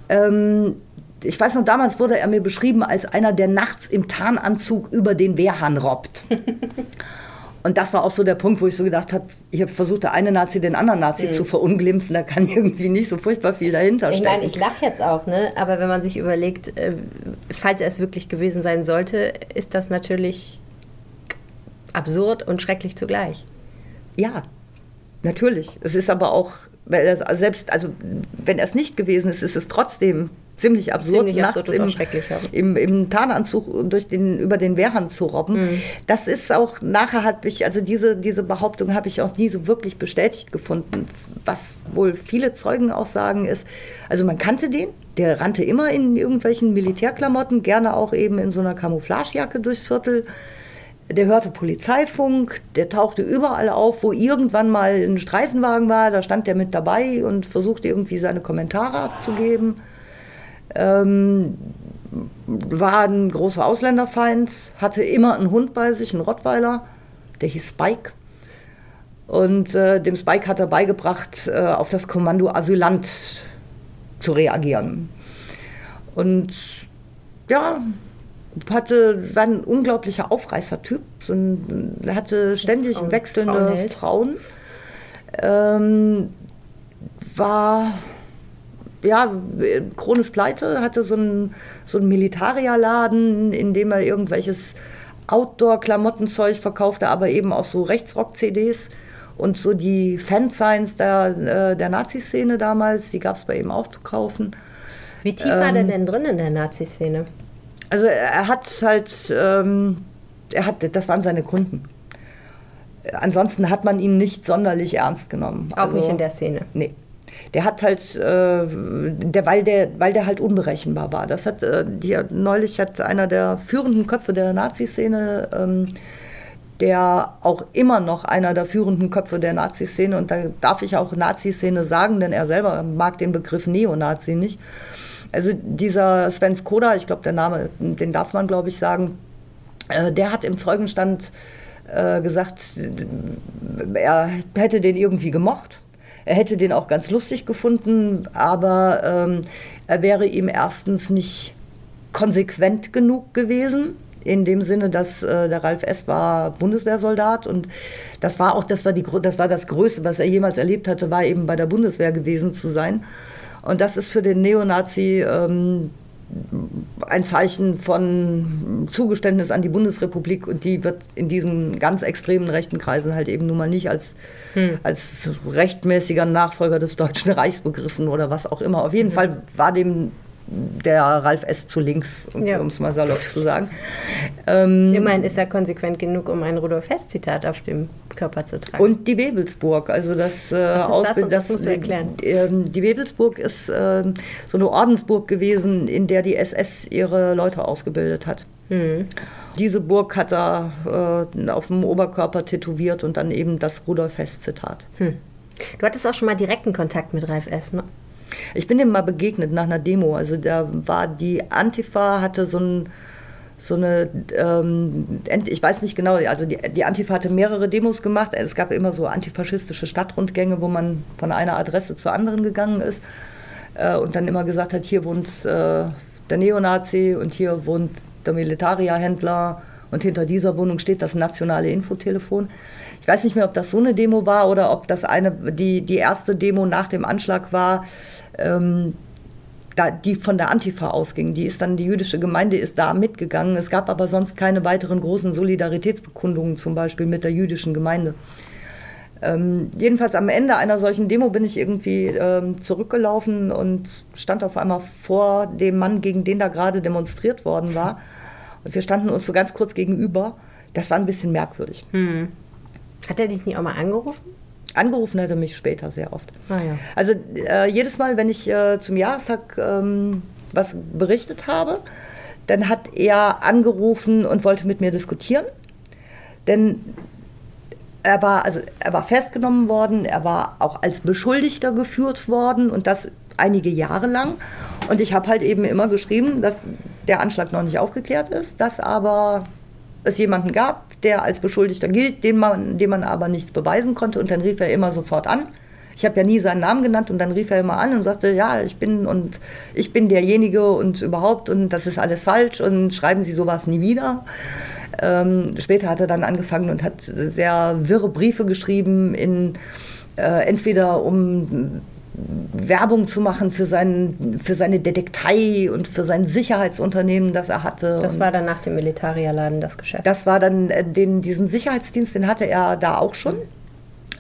Ähm, ich weiß noch, damals wurde er mir beschrieben als einer, der nachts im Tarnanzug über den Wehrhahn robbt. <laughs> Und das war auch so der Punkt, wo ich so gedacht habe, ich habe versucht, der eine Nazi den anderen Nazi mhm. zu verunglimpfen. Da kann irgendwie nicht so furchtbar viel dahinter stecken. Ich meine, ich lache jetzt auch, ne? aber wenn man sich überlegt, äh, falls er es wirklich gewesen sein sollte, ist das natürlich absurd und schrecklich zugleich. Ja, natürlich. Es ist aber auch, selbst, also wenn er es nicht gewesen ist, ist es trotzdem ziemlich absurd, ziemlich nachts absurd im, im, im, Tarnanzug durch den, über den Wehrhahn zu robben. Mhm. Das ist auch, nachher hat mich, also diese, diese Behauptung habe ich auch nie so wirklich bestätigt gefunden. Was wohl viele Zeugen auch sagen ist, also man kannte den, der rannte immer in irgendwelchen Militärklamotten, gerne auch eben in so einer Camouflagejacke durchs Viertel. Der hörte Polizeifunk, der tauchte überall auf, wo irgendwann mal ein Streifenwagen war, da stand der mit dabei und versuchte irgendwie seine Kommentare abzugeben ähm, war ein großer Ausländerfeind, hatte immer einen Hund bei sich, einen Rottweiler, der hieß Spike. Und äh, dem Spike hat er beigebracht, äh, auf das Kommando Asylant zu reagieren. Und ja, hatte, war ein unglaublicher Aufreißertyp. So ein, hatte ständig Frauen, wechselnde Frauen. Frauen. Ähm, war ja, chronisch pleite, hatte so einen, so einen Militarierladen, in dem er irgendwelches Outdoor-Klamottenzeug verkaufte, aber eben auch so Rechtsrock-CDs und so die Fansigns der, äh, der Nazi-Szene damals, die gab es bei ihm auch zu kaufen. Wie tief ähm, war der ähm, denn drin in der Nazi-Szene? Also er hat halt, ähm, er hat, das waren seine Kunden. Ansonsten hat man ihn nicht sonderlich ernst genommen. Auch also, nicht in der Szene? Nee der hat halt, äh, der, weil, der, weil der halt unberechenbar war. Das hat, äh, die, neulich hat einer der führenden Köpfe der Nazi-Szene, ähm, der auch immer noch einer der führenden Köpfe der Nazi-Szene, und da darf ich auch Nazi-Szene sagen, denn er selber mag den Begriff Neonazi nicht. Also dieser Sven Skoda, ich glaube, der Name, den darf man, glaube ich, sagen, äh, der hat im Zeugenstand äh, gesagt, er hätte den irgendwie gemocht er hätte den auch ganz lustig gefunden, aber ähm, er wäre ihm erstens nicht konsequent genug gewesen. In dem Sinne, dass äh, der Ralf S. war Bundeswehrsoldat und das war auch das war, die, das war das Größte, was er jemals erlebt hatte, war eben bei der Bundeswehr gewesen zu sein. Und das ist für den Neonazi ähm, ein Zeichen von Zugeständnis an die Bundesrepublik und die wird in diesen ganz extremen rechten Kreisen halt eben nun mal nicht als, hm. als rechtmäßiger Nachfolger des Deutschen Reichs begriffen oder was auch immer. Auf jeden hm. Fall war dem der Ralf S. zu links, um ja. es mal salopp zu sagen. Ähm, Immerhin ist er konsequent genug, um ein Rudolf Hess-Zitat auf dem Körper zu tragen. Und die Wewelsburg, also das, äh, das, das, das du erklären. Äh, die Wewelsburg ist äh, so eine Ordensburg gewesen, in der die SS ihre Leute ausgebildet hat. Hm. Diese Burg hat er äh, auf dem Oberkörper tätowiert und dann eben das Rudolf Hess-Zitat. Hm. Du hattest auch schon mal direkten Kontakt mit Ralf S., ne? Ich bin dem mal begegnet nach einer Demo. Also da war die Antifa, hatte so ein so eine, ähm, ich weiß nicht genau, also die, die, Antifa hatte mehrere Demos gemacht. Es gab immer so antifaschistische Stadtrundgänge, wo man von einer Adresse zur anderen gegangen ist äh, und dann immer gesagt hat, hier wohnt äh, der Neonazi und hier wohnt der Militaria-Händler und hinter dieser Wohnung steht das nationale Infotelefon. Ich weiß nicht mehr, ob das so eine Demo war oder ob das eine, die, die erste Demo nach dem Anschlag war, ähm, da, die von der Antifa ausging. Die ist dann, die jüdische Gemeinde ist da mitgegangen. Es gab aber sonst keine weiteren großen Solidaritätsbekundungen, zum Beispiel mit der jüdischen Gemeinde. Ähm, jedenfalls am Ende einer solchen Demo bin ich irgendwie ähm, zurückgelaufen und stand auf einmal vor dem Mann, gegen den da gerade demonstriert worden war. Und wir standen uns so ganz kurz gegenüber. Das war ein bisschen merkwürdig. Hm. Hat er dich nie auch mal angerufen? Angerufen hat er mich später sehr oft. Ah, ja. Also äh, jedes Mal, wenn ich äh, zum Jahrestag ähm, was berichtet habe, dann hat er angerufen und wollte mit mir diskutieren. Denn er war, also er war festgenommen worden, er war auch als Beschuldigter geführt worden und das einige Jahre lang. Und ich habe halt eben immer geschrieben, dass der Anschlag noch nicht aufgeklärt ist, dass aber es jemanden gab, der als Beschuldigter gilt, dem man, dem man aber nichts beweisen konnte. Und dann rief er immer sofort an. Ich habe ja nie seinen Namen genannt und dann rief er immer an und sagte, ja, ich bin und ich bin derjenige und überhaupt und das ist alles falsch und schreiben Sie sowas nie wieder. Ähm, später hat er dann angefangen und hat sehr wirre Briefe geschrieben, in, äh, entweder um Werbung zu machen für, sein, für seine Detektei und für sein Sicherheitsunternehmen, das er hatte. Das war dann nach dem Militarierladen das Geschäft. Das war dann äh, den, diesen Sicherheitsdienst, den hatte er da auch schon.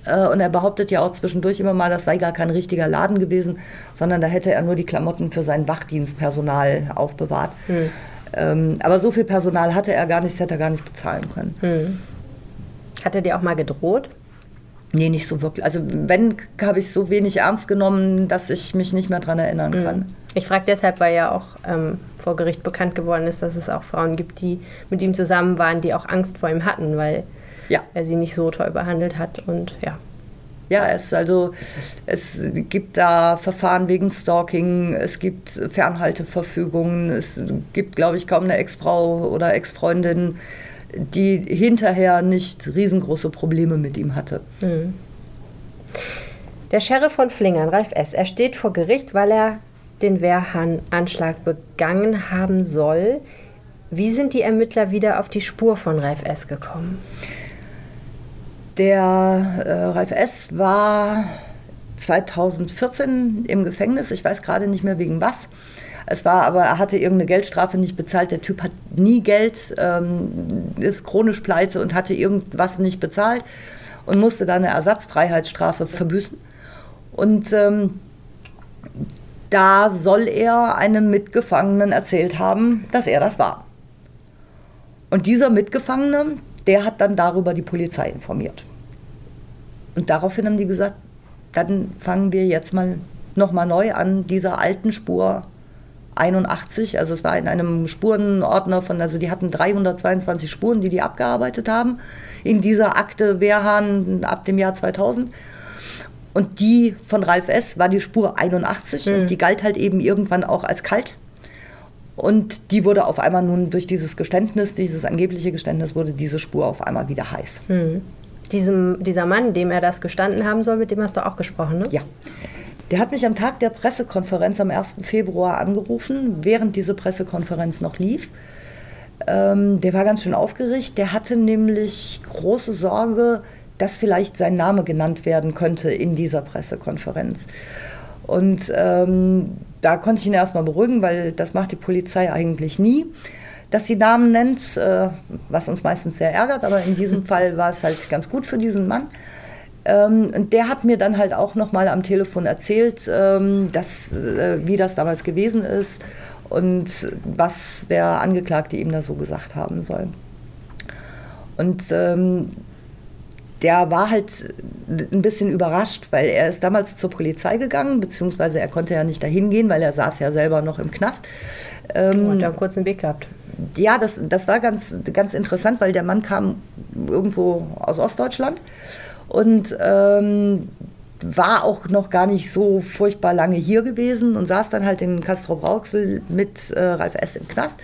Äh, und er behauptet ja auch zwischendurch immer mal, das sei gar kein richtiger Laden gewesen, sondern da hätte er nur die Klamotten für sein Wachdienstpersonal aufbewahrt. Hm. Ähm, aber so viel Personal hatte er gar nicht, das hätte er gar nicht bezahlen können. Hm. Hat er dir auch mal gedroht? Nee, nicht so wirklich. Also wenn, habe ich so wenig ernst genommen, dass ich mich nicht mehr daran erinnern kann. Mhm. Ich frage deshalb, weil ja auch ähm, vor Gericht bekannt geworden ist, dass es auch Frauen gibt, die mit ihm zusammen waren, die auch Angst vor ihm hatten, weil ja. er sie nicht so toll behandelt hat und ja. Ja, es, also, es gibt da Verfahren wegen Stalking, es gibt Fernhalteverfügungen, es gibt, glaube ich, kaum eine Ex-Frau oder Ex-Freundin, die hinterher nicht riesengroße Probleme mit ihm hatte. Mhm. Der Sheriff von Flingern, Ralf S., er steht vor Gericht, weil er den Wehrhahn-Anschlag begangen haben soll. Wie sind die Ermittler wieder auf die Spur von Ralf S. gekommen? Der äh, Ralf S. war 2014 im Gefängnis. Ich weiß gerade nicht mehr wegen was. Es war aber, er hatte irgendeine Geldstrafe nicht bezahlt. Der Typ hat nie Geld, ähm, ist chronisch pleite und hatte irgendwas nicht bezahlt und musste dann eine Ersatzfreiheitsstrafe verbüßen. Und ähm, da soll er einem Mitgefangenen erzählt haben, dass er das war. Und dieser Mitgefangene, der hat dann darüber die Polizei informiert. Und daraufhin haben die gesagt, dann fangen wir jetzt mal nochmal neu an, dieser alten Spur 81, also es war in einem Spurenordner von, also die hatten 322 Spuren, die die abgearbeitet haben, in dieser Akte Wehrhahn ab dem Jahr 2000. Und die von Ralf S. war die Spur 81 mhm. und die galt halt eben irgendwann auch als kalt. Und die wurde auf einmal nun durch dieses Geständnis, dieses angebliche Geständnis, wurde diese Spur auf einmal wieder heiß. Mhm. Diesem, dieser Mann, dem er das gestanden haben soll, mit dem hast du auch gesprochen, ne? Ja. Der hat mich am Tag der Pressekonferenz am 1. Februar angerufen, während diese Pressekonferenz noch lief. Ähm, der war ganz schön aufgeregt. Der hatte nämlich große Sorge, dass vielleicht sein Name genannt werden könnte in dieser Pressekonferenz. Und ähm, da konnte ich ihn erstmal beruhigen, weil das macht die Polizei eigentlich nie, dass sie Namen nennt, äh, was uns meistens sehr ärgert. Aber in diesem <laughs> Fall war es halt ganz gut für diesen Mann. Ähm, und der hat mir dann halt auch nochmal am Telefon erzählt, ähm, dass, äh, wie das damals gewesen ist und was der Angeklagte ihm da so gesagt haben soll. Und ähm, der war halt ein bisschen überrascht, weil er ist damals zur Polizei gegangen, beziehungsweise er konnte ja nicht dahin gehen, weil er saß ja selber noch im Knast. Ähm, und einen kurzen Weg gehabt. Ja, das, das war ganz, ganz interessant, weil der Mann kam irgendwo aus Ostdeutschland und ähm, war auch noch gar nicht so furchtbar lange hier gewesen und saß dann halt in Castro Brauxel mit äh, Ralf S. im Knast.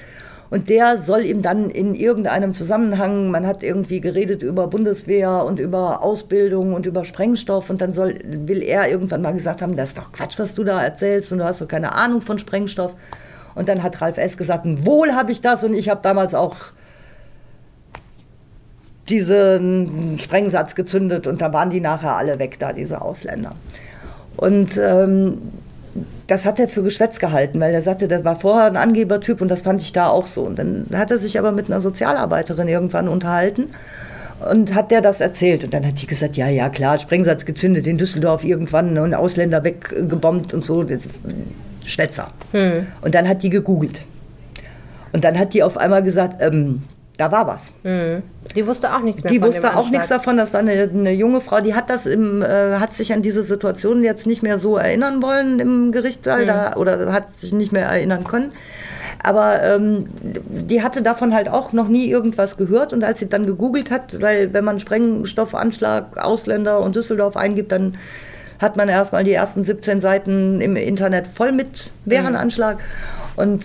Und der soll ihm dann in irgendeinem Zusammenhang, man hat irgendwie geredet über Bundeswehr und über Ausbildung und über Sprengstoff und dann soll, will er irgendwann mal gesagt haben, das ist doch Quatsch, was du da erzählst und du hast doch keine Ahnung von Sprengstoff. Und dann hat Ralf S. gesagt, wohl habe ich das und ich habe damals auch diesen Sprengsatz gezündet und da waren die nachher alle weg, da diese Ausländer. Und ähm, das hat er für Geschwätz gehalten, weil er sagte, der war vorher ein Angebertyp und das fand ich da auch so. Und dann hat er sich aber mit einer Sozialarbeiterin irgendwann unterhalten und hat der das erzählt. Und dann hat die gesagt, ja, ja, klar, Sprengsatz gezündet in Düsseldorf irgendwann und Ausländer weggebombt und so. Schwätzer. Hm. Und dann hat die gegoogelt. Und dann hat die auf einmal gesagt, ähm, da war was. Mhm. Die wusste auch nichts mehr. Die wusste auch nichts davon. Das war eine, eine, junge Frau, die hat das im, äh, hat sich an diese Situation jetzt nicht mehr so erinnern wollen im Gerichtssaal mhm. da, oder hat sich nicht mehr erinnern können. Aber ähm, die hatte davon halt auch noch nie irgendwas gehört. Und als sie dann gegoogelt hat, weil wenn man Sprengstoffanschlag, Ausländer und Düsseldorf eingibt, dann hat man erstmal die ersten 17 Seiten im Internet voll mit Bärenanschlag. Mhm. Und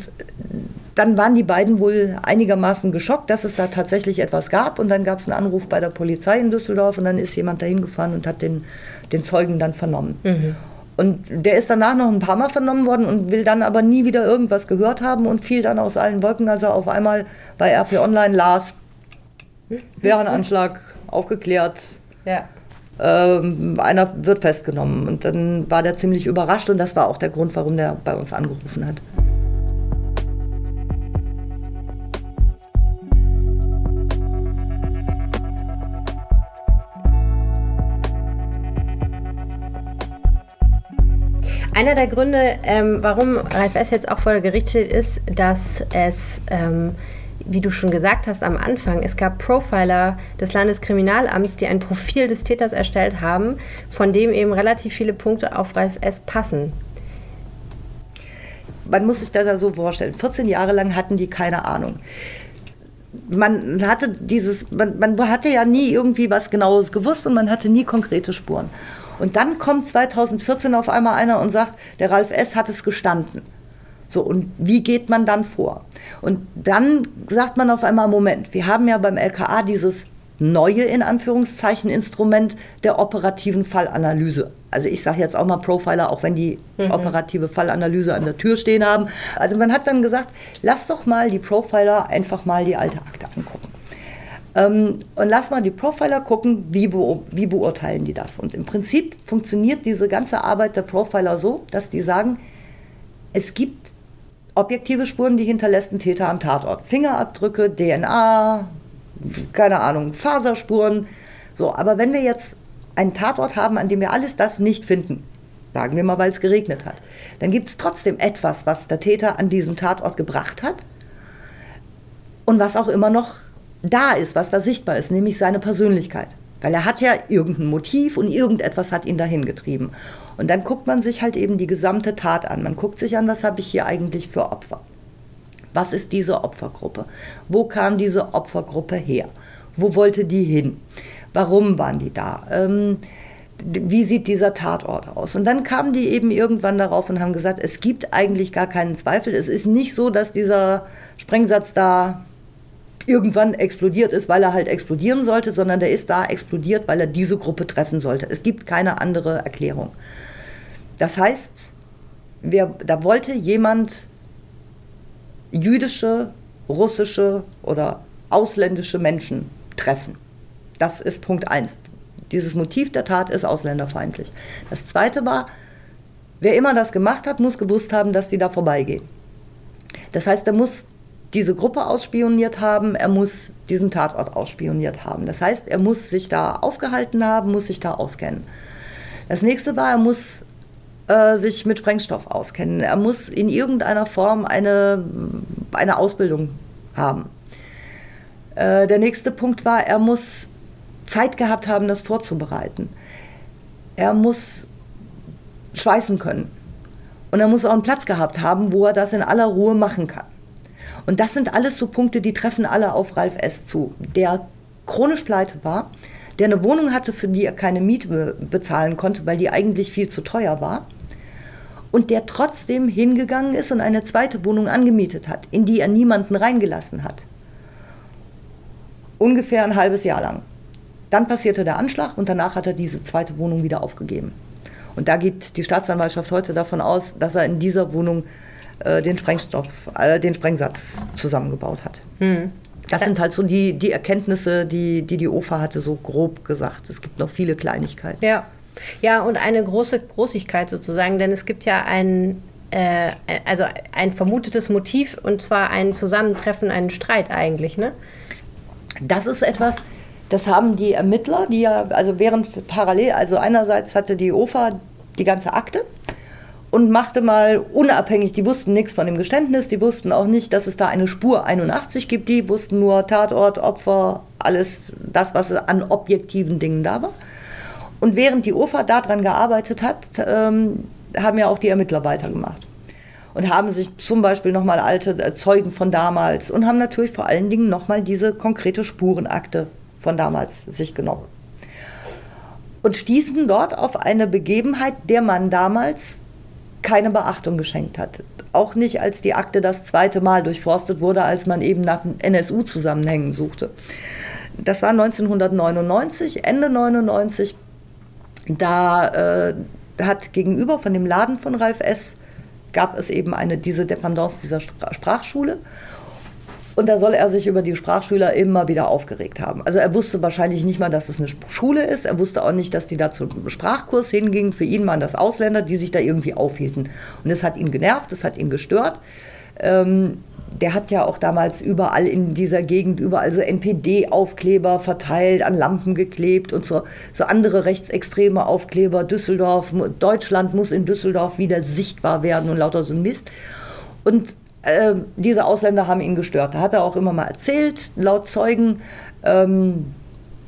dann waren die beiden wohl einigermaßen geschockt, dass es da tatsächlich etwas gab. Und dann gab es einen Anruf bei der Polizei in Düsseldorf und dann ist jemand dahin gefahren und hat den, den Zeugen dann vernommen. Mhm. Und der ist danach noch ein paar Mal vernommen worden und will dann aber nie wieder irgendwas gehört haben und fiel dann aus allen Wolken, als er auf einmal bei RP Online las, Bärenanschlag aufgeklärt. Ja. Ähm, einer wird festgenommen. Und dann war der ziemlich überrascht und das war auch der Grund, warum der bei uns angerufen hat. Einer der Gründe, ähm, warum Ralf S. jetzt auch vor Gericht steht, ist, dass es, ähm, wie du schon gesagt hast am Anfang, es gab Profiler des Landeskriminalamts, die ein Profil des Täters erstellt haben, von dem eben relativ viele Punkte auf Ralf S. passen. Man muss sich das ja so vorstellen. 14 Jahre lang hatten die keine Ahnung man hatte dieses, man, man, hatte ja nie irgendwie was Genaues gewusst und man hatte nie konkrete Spuren. Und dann kommt 2014 auf einmal einer und sagt, der Ralf S. hat es gestanden. So, und wie geht man dann vor? Und dann sagt man auf einmal, Moment, wir haben ja beim LKA dieses neue, in Anführungszeichen, Instrument der operativen Fallanalyse. Also ich sage jetzt auch mal Profiler, auch wenn die mhm. operative Fallanalyse an der Tür stehen haben. Also man hat dann gesagt, lass doch mal die Profiler einfach mal die alte Akte angucken. Ähm, und lass mal die Profiler gucken, wie, be wie beurteilen die das. Und im Prinzip funktioniert diese ganze Arbeit der Profiler so, dass die sagen, es gibt objektive Spuren, die hinterlässt ein Täter am Tatort. Fingerabdrücke, DNA, keine Ahnung, Faserspuren. So, aber wenn wir jetzt einen Tatort haben, an dem wir alles das nicht finden, sagen wir mal, weil es geregnet hat, dann gibt es trotzdem etwas, was der Täter an diesen Tatort gebracht hat und was auch immer noch da ist, was da sichtbar ist, nämlich seine Persönlichkeit. Weil er hat ja irgendein Motiv und irgendetwas hat ihn dahin getrieben. Und dann guckt man sich halt eben die gesamte Tat an. Man guckt sich an, was habe ich hier eigentlich für Opfer. Was ist diese Opfergruppe? Wo kam diese Opfergruppe her? Wo wollte die hin? Warum waren die da? Ähm, wie sieht dieser Tatort aus? Und dann kamen die eben irgendwann darauf und haben gesagt, es gibt eigentlich gar keinen Zweifel. Es ist nicht so, dass dieser Sprengsatz da irgendwann explodiert ist, weil er halt explodieren sollte, sondern der ist da explodiert, weil er diese Gruppe treffen sollte. Es gibt keine andere Erklärung. Das heißt, wer, da wollte jemand jüdische, russische oder ausländische Menschen treffen. Das ist Punkt 1. Dieses Motiv der Tat ist ausländerfeindlich. Das zweite war, wer immer das gemacht hat, muss gewusst haben, dass die da vorbeigehen. Das heißt, er muss diese Gruppe ausspioniert haben, er muss diesen Tatort ausspioniert haben. Das heißt, er muss sich da aufgehalten haben, muss sich da auskennen. Das nächste war, er muss äh, sich mit Sprengstoff auskennen. Er muss in irgendeiner Form eine, eine Ausbildung haben. Äh, der nächste Punkt war, er muss Zeit gehabt haben, das vorzubereiten. Er muss schweißen können. Und er muss auch einen Platz gehabt haben, wo er das in aller Ruhe machen kann. Und das sind alles so Punkte, die treffen alle auf Ralf S. zu, der chronisch pleite war, der eine Wohnung hatte, für die er keine Miete bezahlen konnte, weil die eigentlich viel zu teuer war. Und der trotzdem hingegangen ist und eine zweite Wohnung angemietet hat, in die er niemanden reingelassen hat. Ungefähr ein halbes Jahr lang. Dann passierte der Anschlag und danach hat er diese zweite Wohnung wieder aufgegeben. Und da geht die Staatsanwaltschaft heute davon aus, dass er in dieser Wohnung äh, den Sprengstoff, äh, den Sprengsatz zusammengebaut hat. Hm. Das sind halt so die, die Erkenntnisse, die, die die OFA hatte, so grob gesagt. Es gibt noch viele Kleinigkeiten. Ja, ja und eine große Großigkeit sozusagen, denn es gibt ja ein, äh, also ein vermutetes Motiv und zwar ein Zusammentreffen, einen Streit eigentlich, ne? Das ist etwas, das haben die Ermittler, die ja, also während parallel, also einerseits hatte die OFA die ganze Akte und machte mal unabhängig, die wussten nichts von dem Geständnis, die wussten auch nicht, dass es da eine Spur 81 gibt, die wussten nur Tatort, Opfer, alles das, was an objektiven Dingen da war. Und während die OFA daran gearbeitet hat, ähm, haben ja auch die Ermittler weitergemacht. Und haben sich zum Beispiel nochmal alte Zeugen von damals und haben natürlich vor allen Dingen nochmal diese konkrete Spurenakte von damals sich genommen. Und stießen dort auf eine Begebenheit, der man damals keine Beachtung geschenkt hat. Auch nicht, als die Akte das zweite Mal durchforstet wurde, als man eben nach NSU-Zusammenhängen suchte. Das war 1999, Ende 99. Da äh, hat gegenüber von dem Laden von Ralf S. gab es eben eine, diese Dependance dieser Sprachschule. Und da soll er sich über die Sprachschüler immer wieder aufgeregt haben. Also er wusste wahrscheinlich nicht mal, dass es eine Schule ist. Er wusste auch nicht, dass die da zum Sprachkurs hingingen. Für ihn waren das Ausländer, die sich da irgendwie aufhielten. Und das hat ihn genervt, das hat ihn gestört. Ähm, der hat ja auch damals überall in dieser Gegend überall so NPD-Aufkleber verteilt, an Lampen geklebt und so, so andere rechtsextreme Aufkleber. Düsseldorf, Deutschland muss in Düsseldorf wieder sichtbar werden und lauter so Mist. Und äh, diese Ausländer haben ihn gestört. Da hat er auch immer mal erzählt, laut Zeugen, ähm,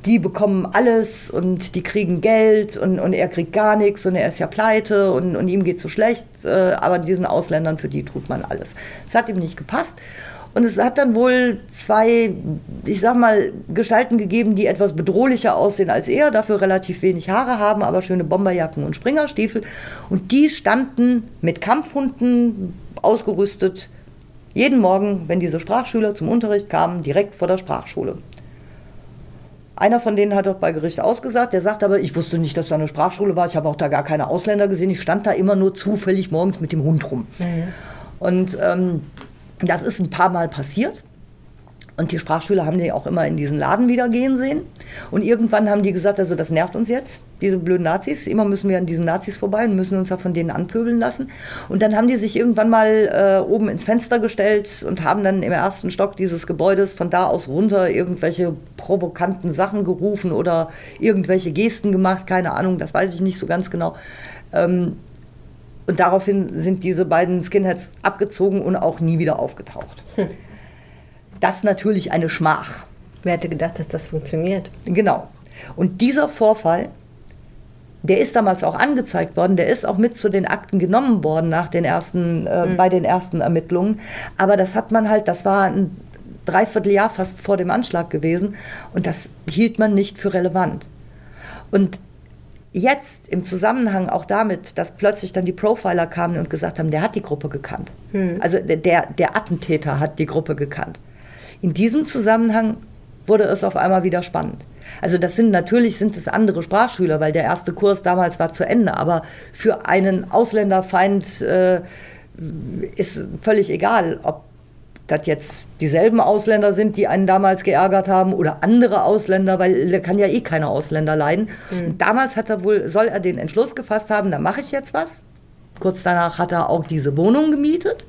die bekommen alles und die kriegen Geld und, und er kriegt gar nichts und er ist ja pleite und, und ihm geht so schlecht. Äh, aber diesen Ausländern, für die tut man alles. Es hat ihm nicht gepasst. Und es hat dann wohl zwei, ich sag mal, Gestalten gegeben, die etwas bedrohlicher aussehen als er, dafür relativ wenig Haare haben, aber schöne Bomberjacken und Springerstiefel. Und die standen mit Kampfhunden ausgerüstet jeden Morgen, wenn diese Sprachschüler zum Unterricht kamen, direkt vor der Sprachschule. Einer von denen hat auch bei Gericht ausgesagt, der sagt aber, ich wusste nicht, dass da eine Sprachschule war, ich habe auch da gar keine Ausländer gesehen, ich stand da immer nur zufällig morgens mit dem Hund rum. Mhm. Und ähm, das ist ein paar Mal passiert. Und die Sprachschüler haben die auch immer in diesen Laden wieder gehen sehen. Und irgendwann haben die gesagt, also das nervt uns jetzt, diese blöden Nazis. Immer müssen wir an diesen Nazis vorbei und müssen uns ja von denen anpöbeln lassen. Und dann haben die sich irgendwann mal äh, oben ins Fenster gestellt und haben dann im ersten Stock dieses Gebäudes von da aus runter irgendwelche provokanten Sachen gerufen oder irgendwelche Gesten gemacht. Keine Ahnung, das weiß ich nicht so ganz genau. Ähm, und daraufhin sind diese beiden Skinheads abgezogen und auch nie wieder aufgetaucht. Hm. Das ist natürlich eine Schmach. Wer hätte gedacht, dass das funktioniert? Genau. Und dieser Vorfall, der ist damals auch angezeigt worden, der ist auch mit zu den Akten genommen worden nach den ersten, äh, mhm. bei den ersten Ermittlungen. Aber das hat man halt, das war ein Dreivierteljahr fast vor dem Anschlag gewesen und das hielt man nicht für relevant. Und jetzt im Zusammenhang auch damit, dass plötzlich dann die Profiler kamen und gesagt haben, der hat die Gruppe gekannt. Mhm. Also der, der Attentäter hat die Gruppe gekannt. In diesem Zusammenhang wurde es auf einmal wieder spannend. Also das sind natürlich sind es andere Sprachschüler, weil der erste Kurs damals war zu Ende, aber für einen Ausländerfeind äh, ist völlig egal, ob das jetzt dieselben Ausländer sind, die einen damals geärgert haben oder andere Ausländer, weil da kann ja eh keine Ausländer leiden. Mhm. Damals hat er wohl, soll er den Entschluss gefasst haben, da mache ich jetzt was. Kurz danach hat er auch diese Wohnung gemietet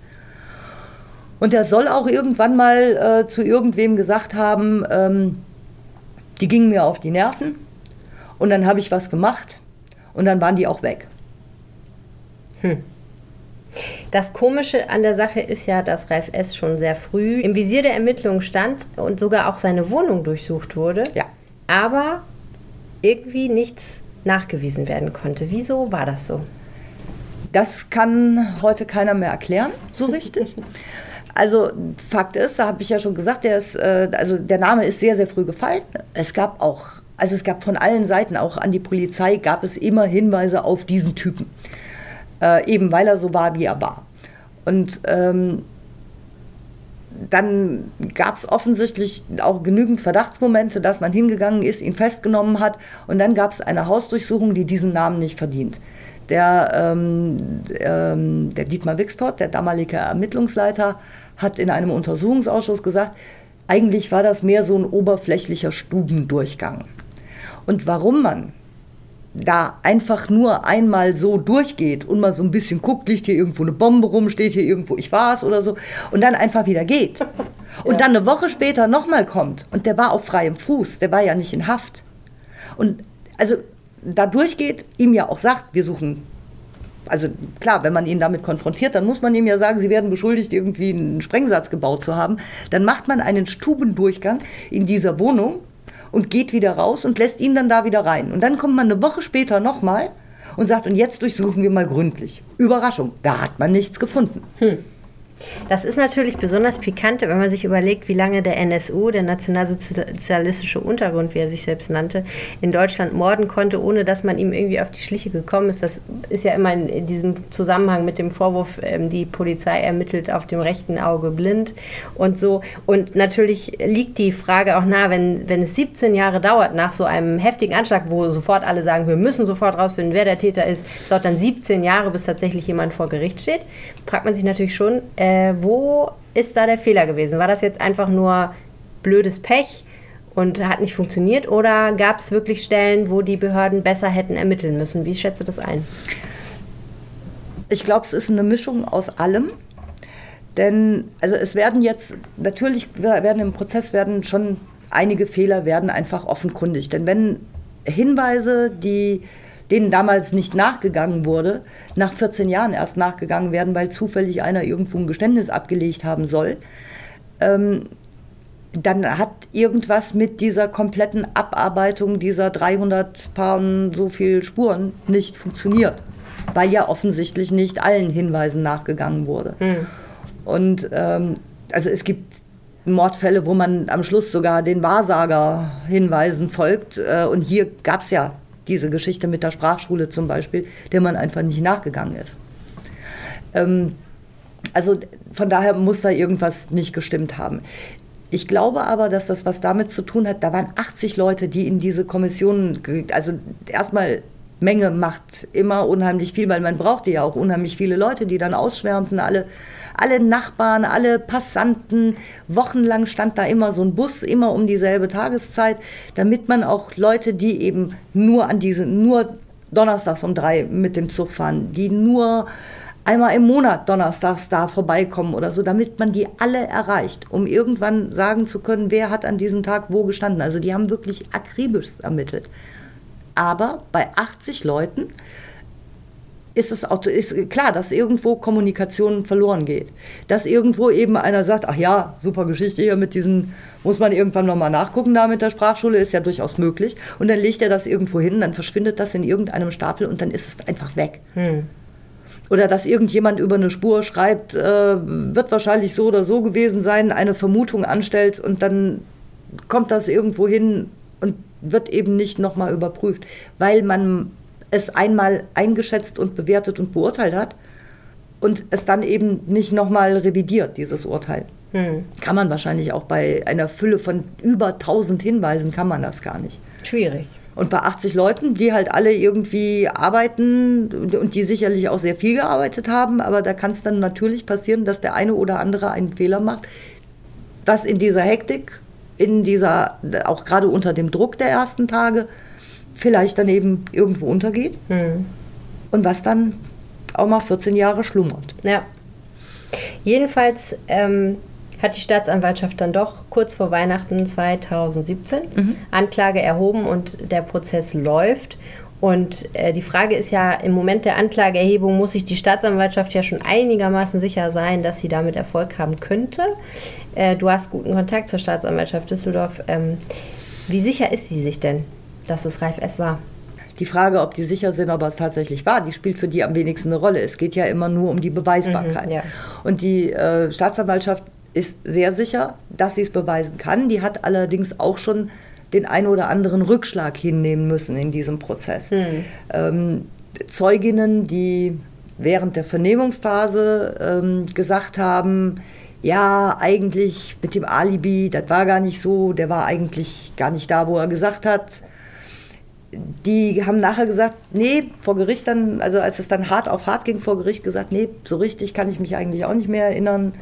und er soll auch irgendwann mal äh, zu irgendwem gesagt haben, ähm, die gingen mir auf die Nerven und dann habe ich was gemacht und dann waren die auch weg. Hm. Das Komische an der Sache ist ja, dass Ralf S. schon sehr früh im Visier der Ermittlungen stand und sogar auch seine Wohnung durchsucht wurde. Ja. Aber irgendwie nichts nachgewiesen werden konnte. Wieso war das so? Das kann heute keiner mehr erklären, so richtig. <laughs> Also Fakt ist, da habe ich ja schon gesagt, der, ist, äh, also der Name ist sehr, sehr früh gefallen. Es gab auch, also es gab von allen Seiten, auch an die Polizei, gab es immer Hinweise auf diesen Typen. Äh, eben weil er so war, wie er war. Und ähm, dann gab es offensichtlich auch genügend Verdachtsmomente, dass man hingegangen ist, ihn festgenommen hat. Und dann gab es eine Hausdurchsuchung, die diesen Namen nicht verdient. Der, ähm, ähm, der Dietmar Wixtott, der damalige Ermittlungsleiter, hat in einem Untersuchungsausschuss gesagt, eigentlich war das mehr so ein oberflächlicher Stubendurchgang. Und warum man da einfach nur einmal so durchgeht und mal so ein bisschen guckt, liegt hier irgendwo eine Bombe rum, steht hier irgendwo ich war es oder so und dann einfach wieder geht. <laughs> Und ja. dann eine Woche später nochmal kommt und der war auf freiem Fuß, der war ja nicht in Haft. Und also da durchgeht, ihm ja auch sagt, wir suchen also klar, wenn man ihn damit konfrontiert, dann muss man ihm ja sagen, sie werden beschuldigt, irgendwie einen Sprengsatz gebaut zu haben. Dann macht man einen Stubendurchgang in dieser Wohnung und geht wieder raus und lässt ihn dann da wieder rein. Und dann kommt man eine Woche später nochmal und sagt, und jetzt durchsuchen wir mal gründlich. Überraschung, da hat man nichts gefunden. Hm. Das ist natürlich besonders pikant, wenn man sich überlegt, wie lange der NSU, der nationalsozialistische Untergrund, wie er sich selbst nannte, in Deutschland morden konnte, ohne dass man ihm irgendwie auf die Schliche gekommen ist. Das ist ja immer in diesem Zusammenhang mit dem Vorwurf, ähm, die Polizei ermittelt auf dem rechten Auge blind und so. Und natürlich liegt die Frage auch nahe, wenn, wenn es 17 Jahre dauert nach so einem heftigen Anschlag, wo sofort alle sagen, wir müssen sofort rausfinden, wer der Täter ist, dauert dann 17 Jahre, bis tatsächlich jemand vor Gericht steht, fragt man sich natürlich schon, Äh, wo ist da der Fehler gewesen? War das jetzt einfach nur blödes Pech und hat nicht funktioniert oder gab es wirklich Stellen, wo die Behörden besser hätten ermitteln müssen? Wie schätzt du das ein? Ich glaube, es ist eine Mischung aus allem. Denn also es werden jetzt, natürlich werden im Prozess werden schon einige Fehler werden einfach offenkundig. Denn wenn Hinweise, die denen damals nicht nachgegangen wurde, nach 14 Jahren erst nachgegangen werden, weil zufällig einer irgendwo ein Geständnis abgelegt haben soll, ähm, dann hat irgendwas mit dieser kompletten Abarbeitung dieser 300 Paaren so viel Spuren nicht funktioniert, weil ja offensichtlich nicht allen Hinweisen nachgegangen wurde. Mhm. Und ähm, also es gibt Mordfälle, wo man am Schluss sogar den Wahrsager-Hinweisen folgt. Äh, und hier gab es ja diese Geschichte mit der Sprachschule zum Beispiel, der man einfach nicht nachgegangen ist. Ähm, also von daher muss da irgendwas nicht gestimmt haben. Ich glaube aber, dass das was damit zu tun hat, da waren 80 Leute, die in diese Kommission, also erstmal Menge macht immer unheimlich viel, weil man brauchte ja auch unheimlich viele Leute, die dann ausschwärmten, alle, alle Nachbarn, alle Passanten. Wochenlang stand da immer so ein Bus, immer um dieselbe Tageszeit, damit man auch Leute, die eben nur an diese, nur donnerstags um drei mit dem Zug fahren, die nur einmal im Monat donnerstags da vorbeikommen oder so, damit man die alle erreicht, um irgendwann sagen zu können, wer hat an diesem Tag wo gestanden. Also die haben wirklich akribisch ermittelt. Aber bei 80 Leuten ist es auch, ist klar, dass irgendwo Kommunikation verloren geht. Dass irgendwo eben einer sagt, ach ja, super Geschichte hier mit diesen, muss man irgendwann nochmal nachgucken da mit der Sprachschule, ist ja durchaus möglich. Und dann legt er das irgendwo hin, dann verschwindet das in irgendeinem Stapel und dann ist es einfach weg. Hm. Oder dass irgendjemand über eine Spur schreibt, äh, wird wahrscheinlich so oder so gewesen sein, eine Vermutung anstellt und dann kommt das irgendwo hin und wird eben nicht nochmal überprüft, weil man es einmal eingeschätzt und bewertet und beurteilt hat und es dann eben nicht nochmal revidiert, dieses Urteil. Hm. Kann man wahrscheinlich auch bei einer Fülle von über 1000 Hinweisen, kann man das gar nicht. Schwierig. Und bei 80 Leuten, die halt alle irgendwie arbeiten und die sicherlich auch sehr viel gearbeitet haben, aber da kann es dann natürlich passieren, dass der eine oder andere einen Fehler macht, was in dieser Hektik in dieser, auch gerade unter dem Druck der ersten Tage, vielleicht dann eben irgendwo untergeht. Mhm. Und was dann auch mal 14 Jahre schlummert. Ja. Jedenfalls ähm, hat die Staatsanwaltschaft dann doch kurz vor Weihnachten 2017 mhm. Anklage erhoben und der Prozess läuft. Und äh, die Frage ist ja, im Moment der Anklageerhebung muss sich die Staatsanwaltschaft ja schon einigermaßen sicher sein, dass sie damit Erfolg haben könnte. Äh, du hast guten Kontakt zur Staatsanwaltschaft Düsseldorf. Ähm, wie sicher ist sie sich denn, dass es Ralf S. war? Die Frage, ob die sicher sind, ob es tatsächlich war, die spielt für die am wenigsten eine Rolle. Es geht ja immer nur um die Beweisbarkeit. Mhm, ja. Und die äh, Staatsanwaltschaft ist sehr sicher, dass sie es beweisen kann. Die hat allerdings auch schon den einen oder anderen Rückschlag hinnehmen müssen in diesem Prozess. Mhm. Ähm, Zeuginnen, die während der Vernehmungsphase ähm, gesagt haben, ja, eigentlich mit dem Alibi, das war gar nicht so, der war eigentlich gar nicht da, wo er gesagt hat. Die haben nachher gesagt, nee, vor Gericht dann, also als es dann hart auf hart ging vor Gericht, gesagt, nee, so richtig kann ich mich eigentlich auch nicht mehr erinnern.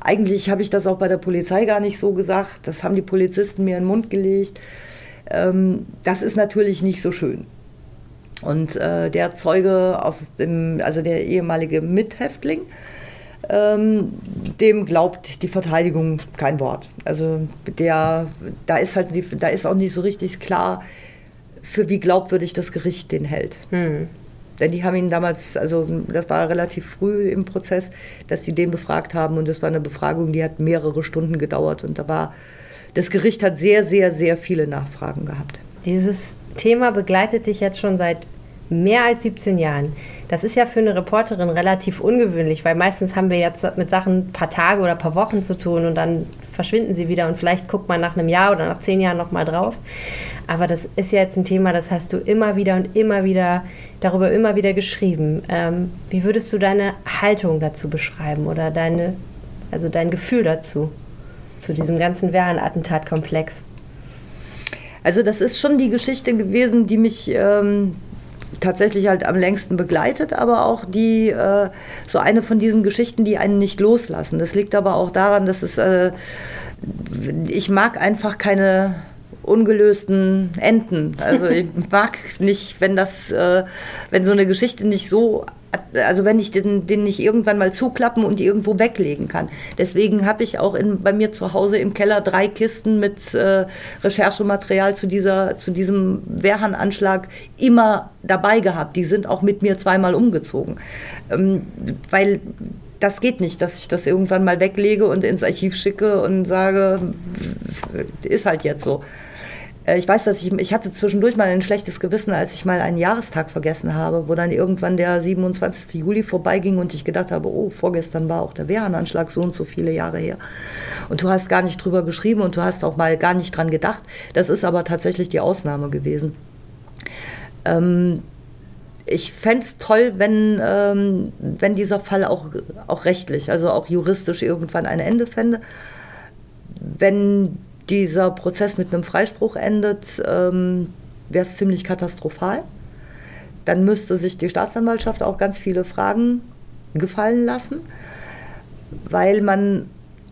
Eigentlich habe ich das auch bei der Polizei gar nicht so gesagt. Das haben die Polizisten mir in den Mund gelegt. Ähm, das ist natürlich nicht so schön. Und äh, der Zeuge aus dem, also der ehemalige Mithäftling, ähm, dem glaubt die Verteidigung kein Wort. Also der, da ist halt, die, da ist auch nicht so richtig klar, für wie glaubwürdig das Gericht den hält. Hm. Denn die haben ihn damals, also das war relativ früh im Prozess, dass sie den befragt haben und das war eine Befragung, die hat mehrere Stunden gedauert und da war, das Gericht hat sehr, sehr, sehr viele Nachfragen gehabt. Dieses Thema begleitet dich jetzt schon seit mehr als 17 Jahren. Das ist ja für eine Reporterin relativ ungewöhnlich, weil meistens haben wir jetzt mit Sachen ein paar Tage oder ein paar Wochen zu tun und dann verschwinden sie wieder und vielleicht guckt man nach einem Jahr oder nach zehn Jahren nochmal drauf. Aber das ist ja jetzt ein Thema, das hast du immer wieder und immer wieder, darüber immer wieder geschrieben. Ähm, wie würdest du deine Haltung dazu beschreiben oder deine, also dein Gefühl dazu, zu diesem ganzen Wehren-Attentatkomplex? Also das ist schon die Geschichte gewesen, die mich ähm, tatsächlich halt am längsten begleitet, aber auch die äh, so eine von diesen Geschichten, die einen nicht loslassen. Das liegt aber auch daran, dass es äh, ich mag einfach keine ungelösten Enden. Also ich <laughs> mag nicht, wenn das, äh, wenn so eine Geschichte nicht so, also wenn ich den, den nicht irgendwann mal zuklappen und irgendwo weglegen kann. Deswegen habe ich auch in, bei mir zu Hause im Keller drei Kisten mit äh, Recherchematerial zu, dieser, zu diesem Wehrhahn-Anschlag immer dabei gehabt. Die sind auch mit mir zweimal umgezogen. Ähm, weil das geht nicht, dass ich das irgendwann mal weglege und ins Archiv schicke und sage, ist halt jetzt so. Äh, ich weiß, dass ich, ich hatte zwischendurch mal ein schlechtes Gewissen, als ich mal einen Jahrestag vergessen habe, wo dann irgendwann der 27. Juli vorbeiging und ich gedacht habe, oh, vorgestern war auch der Wehrhahnanschlag so und so viele Jahre her. Und du hast gar nicht drüber geschrieben und du hast auch mal gar nicht dran gedacht. Das ist aber tatsächlich die Ausnahme gewesen. Ähm, ich fände es toll, wenn, ähm, wenn dieser Fall auch, auch rechtlich, also auch juristisch irgendwann ein Ende fände. Wenn dieser Prozess mit einem Freispruch endet, ähm, wäre es ziemlich katastrophal. Dann müsste sich die Staatsanwaltschaft auch ganz viele Fragen gefallen lassen, weil man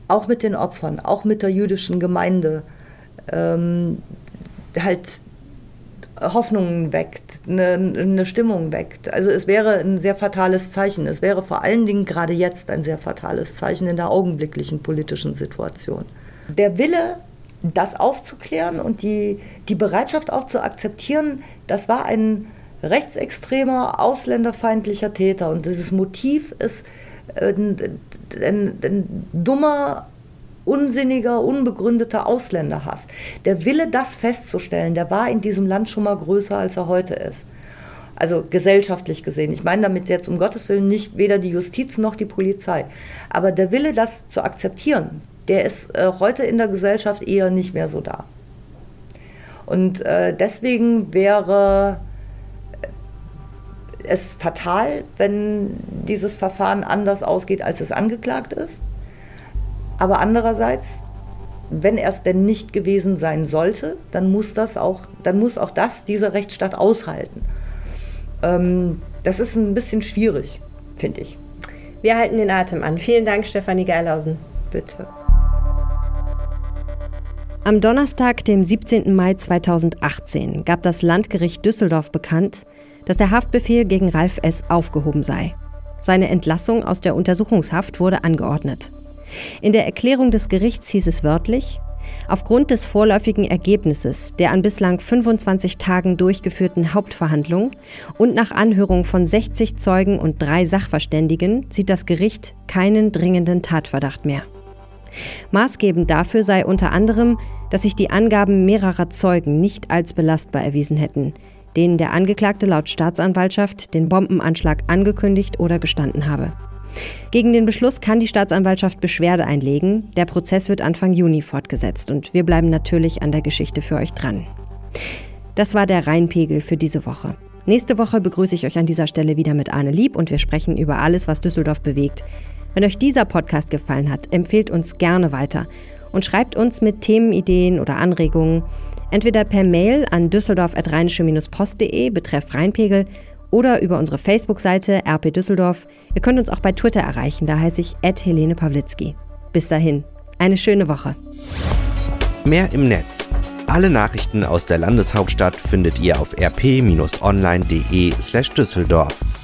auch mit den Opfern, auch mit der jüdischen Gemeinde ähm, halt Hoffnungen weckt, eine, eine, Stimmung weckt. Also es wäre ein sehr fatales Zeichen. Es wäre vor allen Dingen gerade jetzt ein sehr fatales Zeichen in der augenblicklichen politischen Situation. Der Wille das aufzuklären und die, die Bereitschaft auch zu akzeptieren, das war ein rechtsextremer, ausländerfeindlicher Täter. Und dieses Motiv ist ein, ein, ein dummer, unsinniger, unbegründeter Ausländerhass. Der Wille, das festzustellen, der war in diesem Land schon mal größer, als er heute ist. Also gesellschaftlich gesehen. Ich meine damit jetzt um Gottes Willen nicht weder die Justiz noch die Polizei. Aber der Wille, das zu akzeptieren, der ist äh, heute in der Gesellschaft eher nicht mehr so da. Und äh, deswegen wäre es fatal, wenn dieses Verfahren anders ausgeht, als es angeklagt ist. Aber andererseits, wenn er es denn nicht gewesen sein sollte, dann muss das auch, dann muss auch das dieser Rechtsstaat aushalten. Ähm, das ist ein bisschen schwierig, finde ich. Wir halten den Atem an. Vielen Dank, Stefanie Geilhausen. Bitte. Am Donnerstag, dem 17. Mai 2018, gab das Landgericht Düsseldorf bekannt, dass der Haftbefehl gegen Ralf S. aufgehoben sei. Seine Entlassung aus der Untersuchungshaft wurde angeordnet. In der Erklärung des Gerichts hieß es wörtlich, Aufgrund des vorläufigen Ergebnisses der an bislang 25 Tagen durchgeführten Hauptverhandlung und nach Anhörung von 60 Zeugen und drei Sachverständigen sieht das Gericht keinen dringenden Tatverdacht mehr. Maßgebend dafür sei unter anderem, dass sich die Angaben mehrerer Zeugen nicht als belastbar erwiesen hätten, denen der Angeklagte laut Staatsanwaltschaft den Bombenanschlag angekündigt oder gestanden habe. Gegen den Beschluss kann die Staatsanwaltschaft Beschwerde einlegen. Der Prozess wird Anfang Juni fortgesetzt und wir bleiben natürlich an der Geschichte für euch dran. Das war der Rheinpegel für diese Woche. Nächste Woche begrüße ich euch an dieser Stelle wieder mit Arne Lieb und wir sprechen über alles, was Düsseldorf bewegt. Wenn euch dieser Podcast gefallen hat, empfehlt uns gerne weiter und schreibt uns mit Themenideen oder Anregungen entweder per Mail an düsseldorf.rheinische-post.de betreff Rheinpegel oder über unsere Facebook-Seite RP Düsseldorf. Ihr könnt uns auch bei Twitter erreichen, da heiße ich Helene Pawlitzki. Bis dahin, eine schöne Woche. Mehr im Netz. Alle Nachrichten aus der Landeshauptstadt findet ihr auf rp-online.de/düsseldorf.